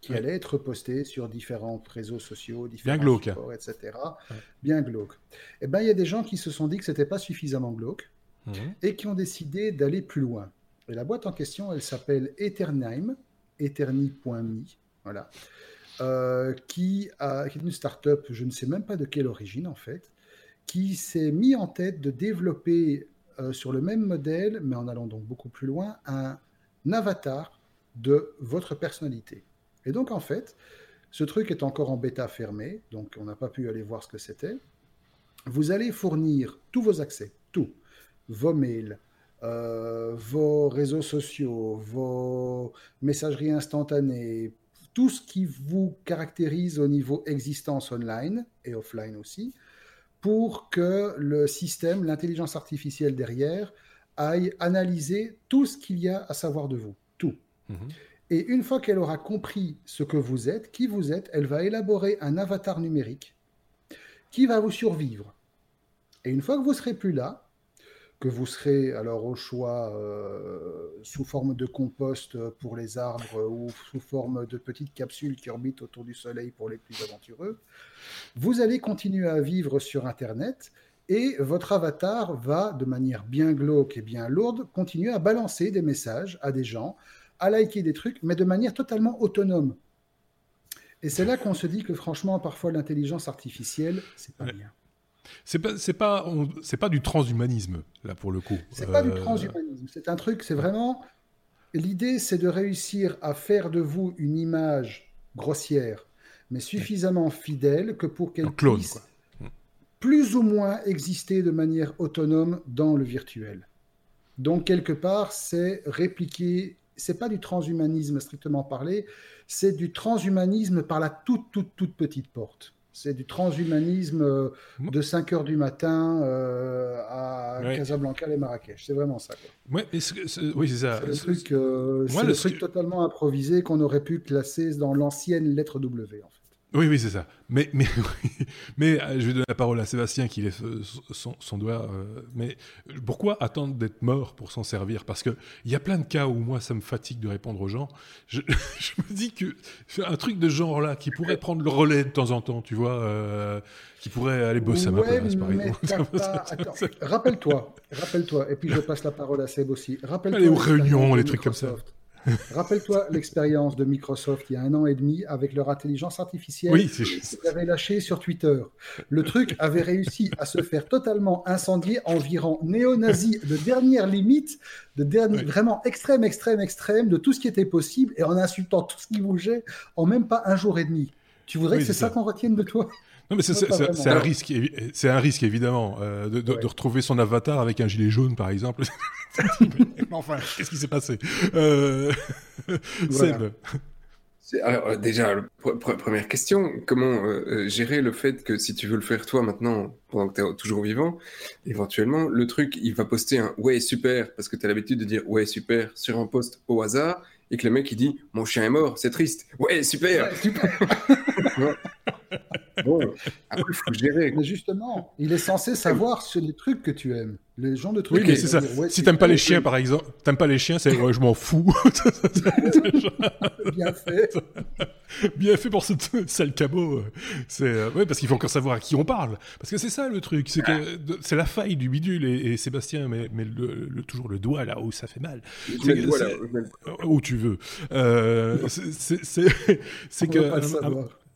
qui allait être posté sur différents réseaux sociaux, différents Bien glauque. etc. Bien glauque. Eh bien, il y a des gens qui se sont dit que ce n'était pas suffisamment glauque mhm. et qui ont décidé d'aller plus loin. Et la boîte en question, elle s'appelle Eternheim, eterni.me, voilà, euh, qui, a, qui est une start-up, je ne sais même pas de quelle origine en fait, qui s'est mis en tête de développer euh, sur le même modèle, mais en allant donc beaucoup plus loin, un avatar de votre personnalité. Et donc, en fait, ce truc est encore en bêta fermé, donc on n'a pas pu aller voir ce que c'était. Vous allez fournir tous vos accès, tout, vos mails, euh, vos réseaux sociaux, vos messageries instantanées, tout ce qui vous caractérise au niveau existence online et offline aussi, pour que le système, l'intelligence artificielle derrière, aille analyser tout ce qu'il y a à savoir de vous, tout. Mhm. Et une fois qu'elle aura compris ce que vous êtes, qui vous êtes, elle va élaborer un avatar numérique qui va vous survivre. Et une fois que vous serez plus là, que vous serez alors au choix euh, sous forme de compost pour les arbres ou sous forme de petites capsules qui orbitent autour du Soleil pour les plus aventureux, vous allez continuer à vivre sur Internet et votre avatar va, de manière bien glauque et bien lourde, continuer à balancer des messages à des gens à liker des trucs, mais de manière totalement autonome. Et c'est là qu'on se dit que franchement, parfois, l'intelligence artificielle, c'est pas bien. C'est pas, c'est pas, c'est pas du transhumanisme là pour le coup. C'est pas du euh, transhumanisme. C'est un truc. C'est vraiment l'idée, c'est de réussir à faire de vous une image grossière, mais suffisamment fidèle que pour qu'elle puisse plus ou moins exister de manière autonome dans le virtuel. Donc quelque part, c'est répliquer c'est pas du transhumanisme strictement parlé, c'est du transhumanisme par la toute, toute, toute petite porte. C'est du transhumanisme euh, de 5 heures du matin euh, à Casablanca et Marrakech. C'est vraiment ça. Ouais, oui, c'est ça. C'est le truc, euh, le truc totalement improvisé qu'on aurait pu classer dans l'ancienne lettre W. En fait. Oui, oui, c'est ça. Mais, mais, mais euh, je vais donner la parole à Sébastien qui laisse son, doigt. Euh, mais pourquoi attendre d'être mort pour s'en servir? Parce qu'il y a plein de cas où moi, ça me fatigue de répondre aux gens. Je, me dis que un truc de genre là, qui pourrait prendre le relais de temps en temps, tu vois, euh, qui pourrait aller bosser à ma place, par exemple. Rappelle-toi, rappelle-toi, et puis je passe la parole à Seb aussi. Rappelle-toi. Aller aux réunions, les trucs comme ça. Rappelle-toi l'expérience de Microsoft il y a un an et demi avec leur intelligence artificielle oui, qu'ils avaient lâché sur Twitter. Le truc avait réussi à se faire totalement incendier environ néo-nazi de dernière limite, de dernier, vraiment extrême, extrême, extrême de tout ce qui était possible et en insultant tout ce qui bougeait en même pas un jour et demi. Tu voudrais que c'est ça, qu'on retienne de toi? Non, mais c'est un risque, c'est un risque évidemment euh, de, de, retrouver son avatar avec un gilet jaune, par exemple. enfin, qu'est-ce qui s'est passé? Euh... Seb alors, déjà, première question, comment gérer le fait que si tu veux le faire toi maintenant, pendant que tu es toujours vivant, éventuellement, le truc, il va poster un ouais, super, parce que tu as l'habitude de dire ouais, super sur un post au hasard, et que le mec il dit mon chien est mort, c'est triste. Ouais, super. super. bon, après il faut gérer. Mais justement, il est censé savoir sur les trucs que tu aimes. Les gens de trucs. Oui, mais c'est ça. si t'aimes pas les chiens, par exemple, t'aimes pas les chiens, c'est ouais, je m'en fous. Bien fait. Bien fait pour ce sale cabot. C'est euh, ouais, parce qu'il faut encore savoir à qui on parle. Parce que c'est ça le truc, c'est que c'est la faille du bidule et, Sébastien met, le, toujours le doigt là où ça fait mal. où tu veux. Euh, c'est que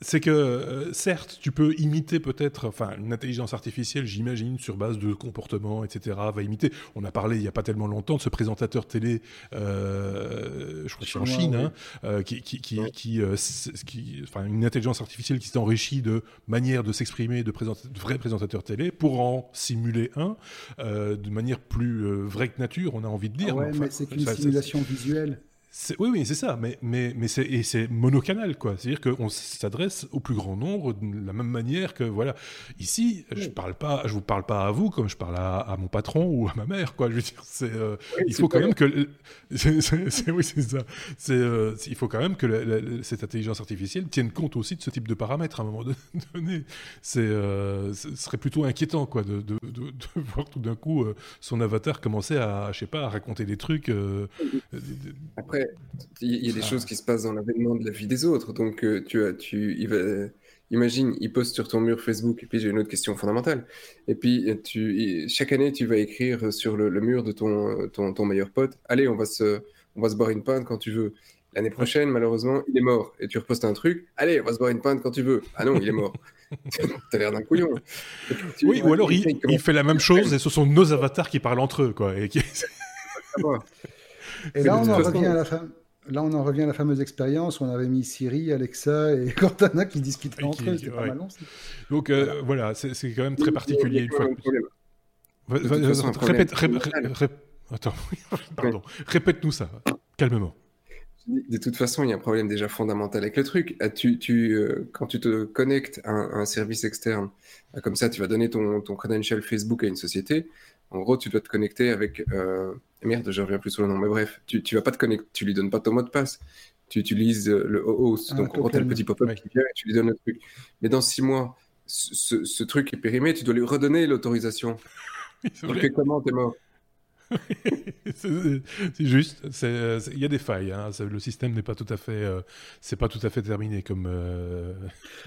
c'est que euh, certes, tu peux imiter peut-être, enfin, une intelligence artificielle, j'imagine, sur base de comportement, etc., va imiter. On a parlé il n'y a pas tellement longtemps de ce présentateur télé, euh, je crois que c'est en Chine, hein, euh, qui, qui, qui, qui, enfin, une intelligence artificielle qui s'est enrichie de manières de s'exprimer de, de, vrais présentateurs télé pour en simuler un de manière plus vraie que nature, on a envie de dire. Ah ouais, mais c'est qu'une simulation visuelle. Oui, oui, c'est ça, mais, mais, mais c'est monocanal, quoi. C'est-à-dire qu'on s'adresse au plus grand nombre de la même manière que, voilà. Ici, je parle pas, je vous parle pas à vous comme je parle à, mon patron ou à ma mère, quoi. Je veux dire, euh, il faut quand même que, oui, c'est ça. C'est, euh, il faut quand même que cette intelligence artificielle tienne compte aussi de ce type de paramètres à un moment donné. C'est, euh, ce serait plutôt inquiétant, quoi, de, de, de, voir tout d'un coup son avatar commencer à, je sais pas, à raconter des trucs. Après il y a des choses qui se passent dans l'avènement de la vie des autres. Donc, euh, tu as, tu, il va, imagine, il poste sur ton mur Facebook, et puis j'ai une autre question fondamentale. Et puis, tu, chaque année, tu vas écrire sur le, mur de ton, ton, ton, meilleur pote Allez, on va, se, on va se boire une pinte quand tu veux. L'année prochaine, malheureusement, il est mort. Et tu repostes un truc Allez, on va se boire une pinte quand tu veux. Ah non, il est mort. T'as l'air d'un couillon. Oui, ou alors il, il, fait la même chose et ce sont nos avatars qui parlent entre eux. Quoi, et qui... Et là, on en revient à la fin. Là, on en revient à la fameuse expérience où on avait mis Siri, Alexa et Cortana qui discutaient entre eux. C'était pas mal Donc euh, voilà, c'est quand même très particulier une fois. Répète, attends, pardon, répète-nous ça, calmement. De toute façon, il y a un problème déjà fondamental avec le truc. Ah, tu, tu, euh, quand tu te connectes à un, service externe, ah, comme ça, tu vas donner ton, ton credential Facebook à une société. En gros, tu dois te connecter avec. Euh, merde, je reviens plus sur le nom, mais bref, tu, tu vas pas te connecter, tu lui donnes pas ton mot de passe. Tu utilises euh, le host, donc on le petit pop-up qui vient et tu lui donnes le truc. Mais dans six mois, ce, ce truc est périmé, tu dois lui redonner l'autorisation. Donc, comment t'es mort? c'est juste, il y a des failles. Hein. Le système n'est pas tout à fait, euh, c'est pas tout à fait terminé comme. Euh,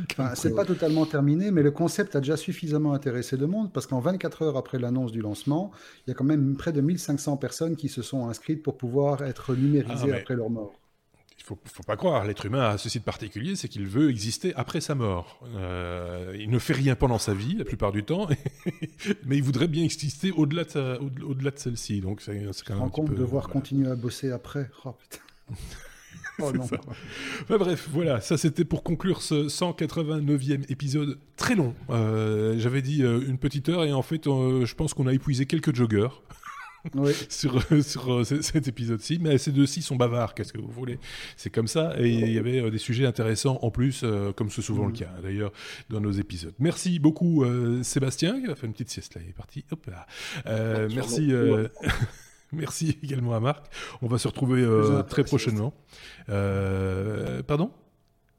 c'est pas totalement terminé, mais le concept a déjà suffisamment intéressé le monde parce qu'en 24 heures après l'annonce du lancement, il y a quand même près de 1500 personnes qui se sont inscrites pour pouvoir être numérisées ah, après leur mort faut, faut pas croire, l'être humain a ceci de particulier, c'est qu'il veut exister après sa mort. Euh, il ne fait rien pendant sa vie, la plupart du temps, mais il voudrait bien exister au-delà de, celle-ci. Donc c'est, quand même. Rends compte de devoir continuer à bosser après? Oh putain. Oh non, bref, voilà, ça c'était pour conclure ce 189e épisode très long. Euh, j'avais dit euh, une petite heure et en fait, je pense qu'on a épuisé quelques sur, sur euh, cet épisode-ci. Mais ces deux-ci sont bavards, qu'est-ce que vous voulez? C'est comme ça. Et il y avait euh, des sujets intéressants en plus, euh, comme c'est souvent le mm. cas d'ailleurs dans nos épisodes. Merci beaucoup Sébastien, qui a fait une petite sieste là, il est parti. Hop là. merci. Merci également à Marc. On va se retrouver très prochainement. pardon?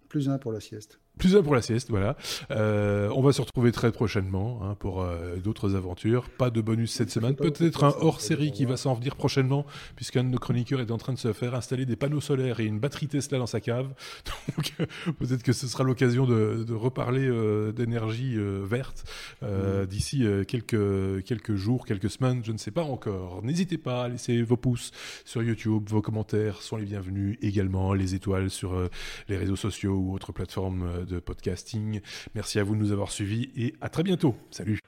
Plus un pour la sieste. Plus un pour la sieste, voilà. Euh, on va se retrouver très prochainement hein, pour euh, d'autres aventures. Pas de bonus cette semaine. Peut-être un hors-série qui va s'en venir prochainement, puisqu'un de nos chroniqueurs est en train de se faire installer des panneaux solaires et une batterie Tesla dans sa cave. Donc peut-être que ce sera l'occasion de, reparler euh, d'énergie verte mm. d'ici quelques, quelques jours, quelques semaines, je ne sais pas encore. N'hésitez pas à laisser vos pouces sur YouTube, vos commentaires sont les bienvenus également, les étoiles sur les réseaux sociaux ou autres plateformes de podcasting. Merci à vous de nous avoir suivis et à très bientôt. Salut.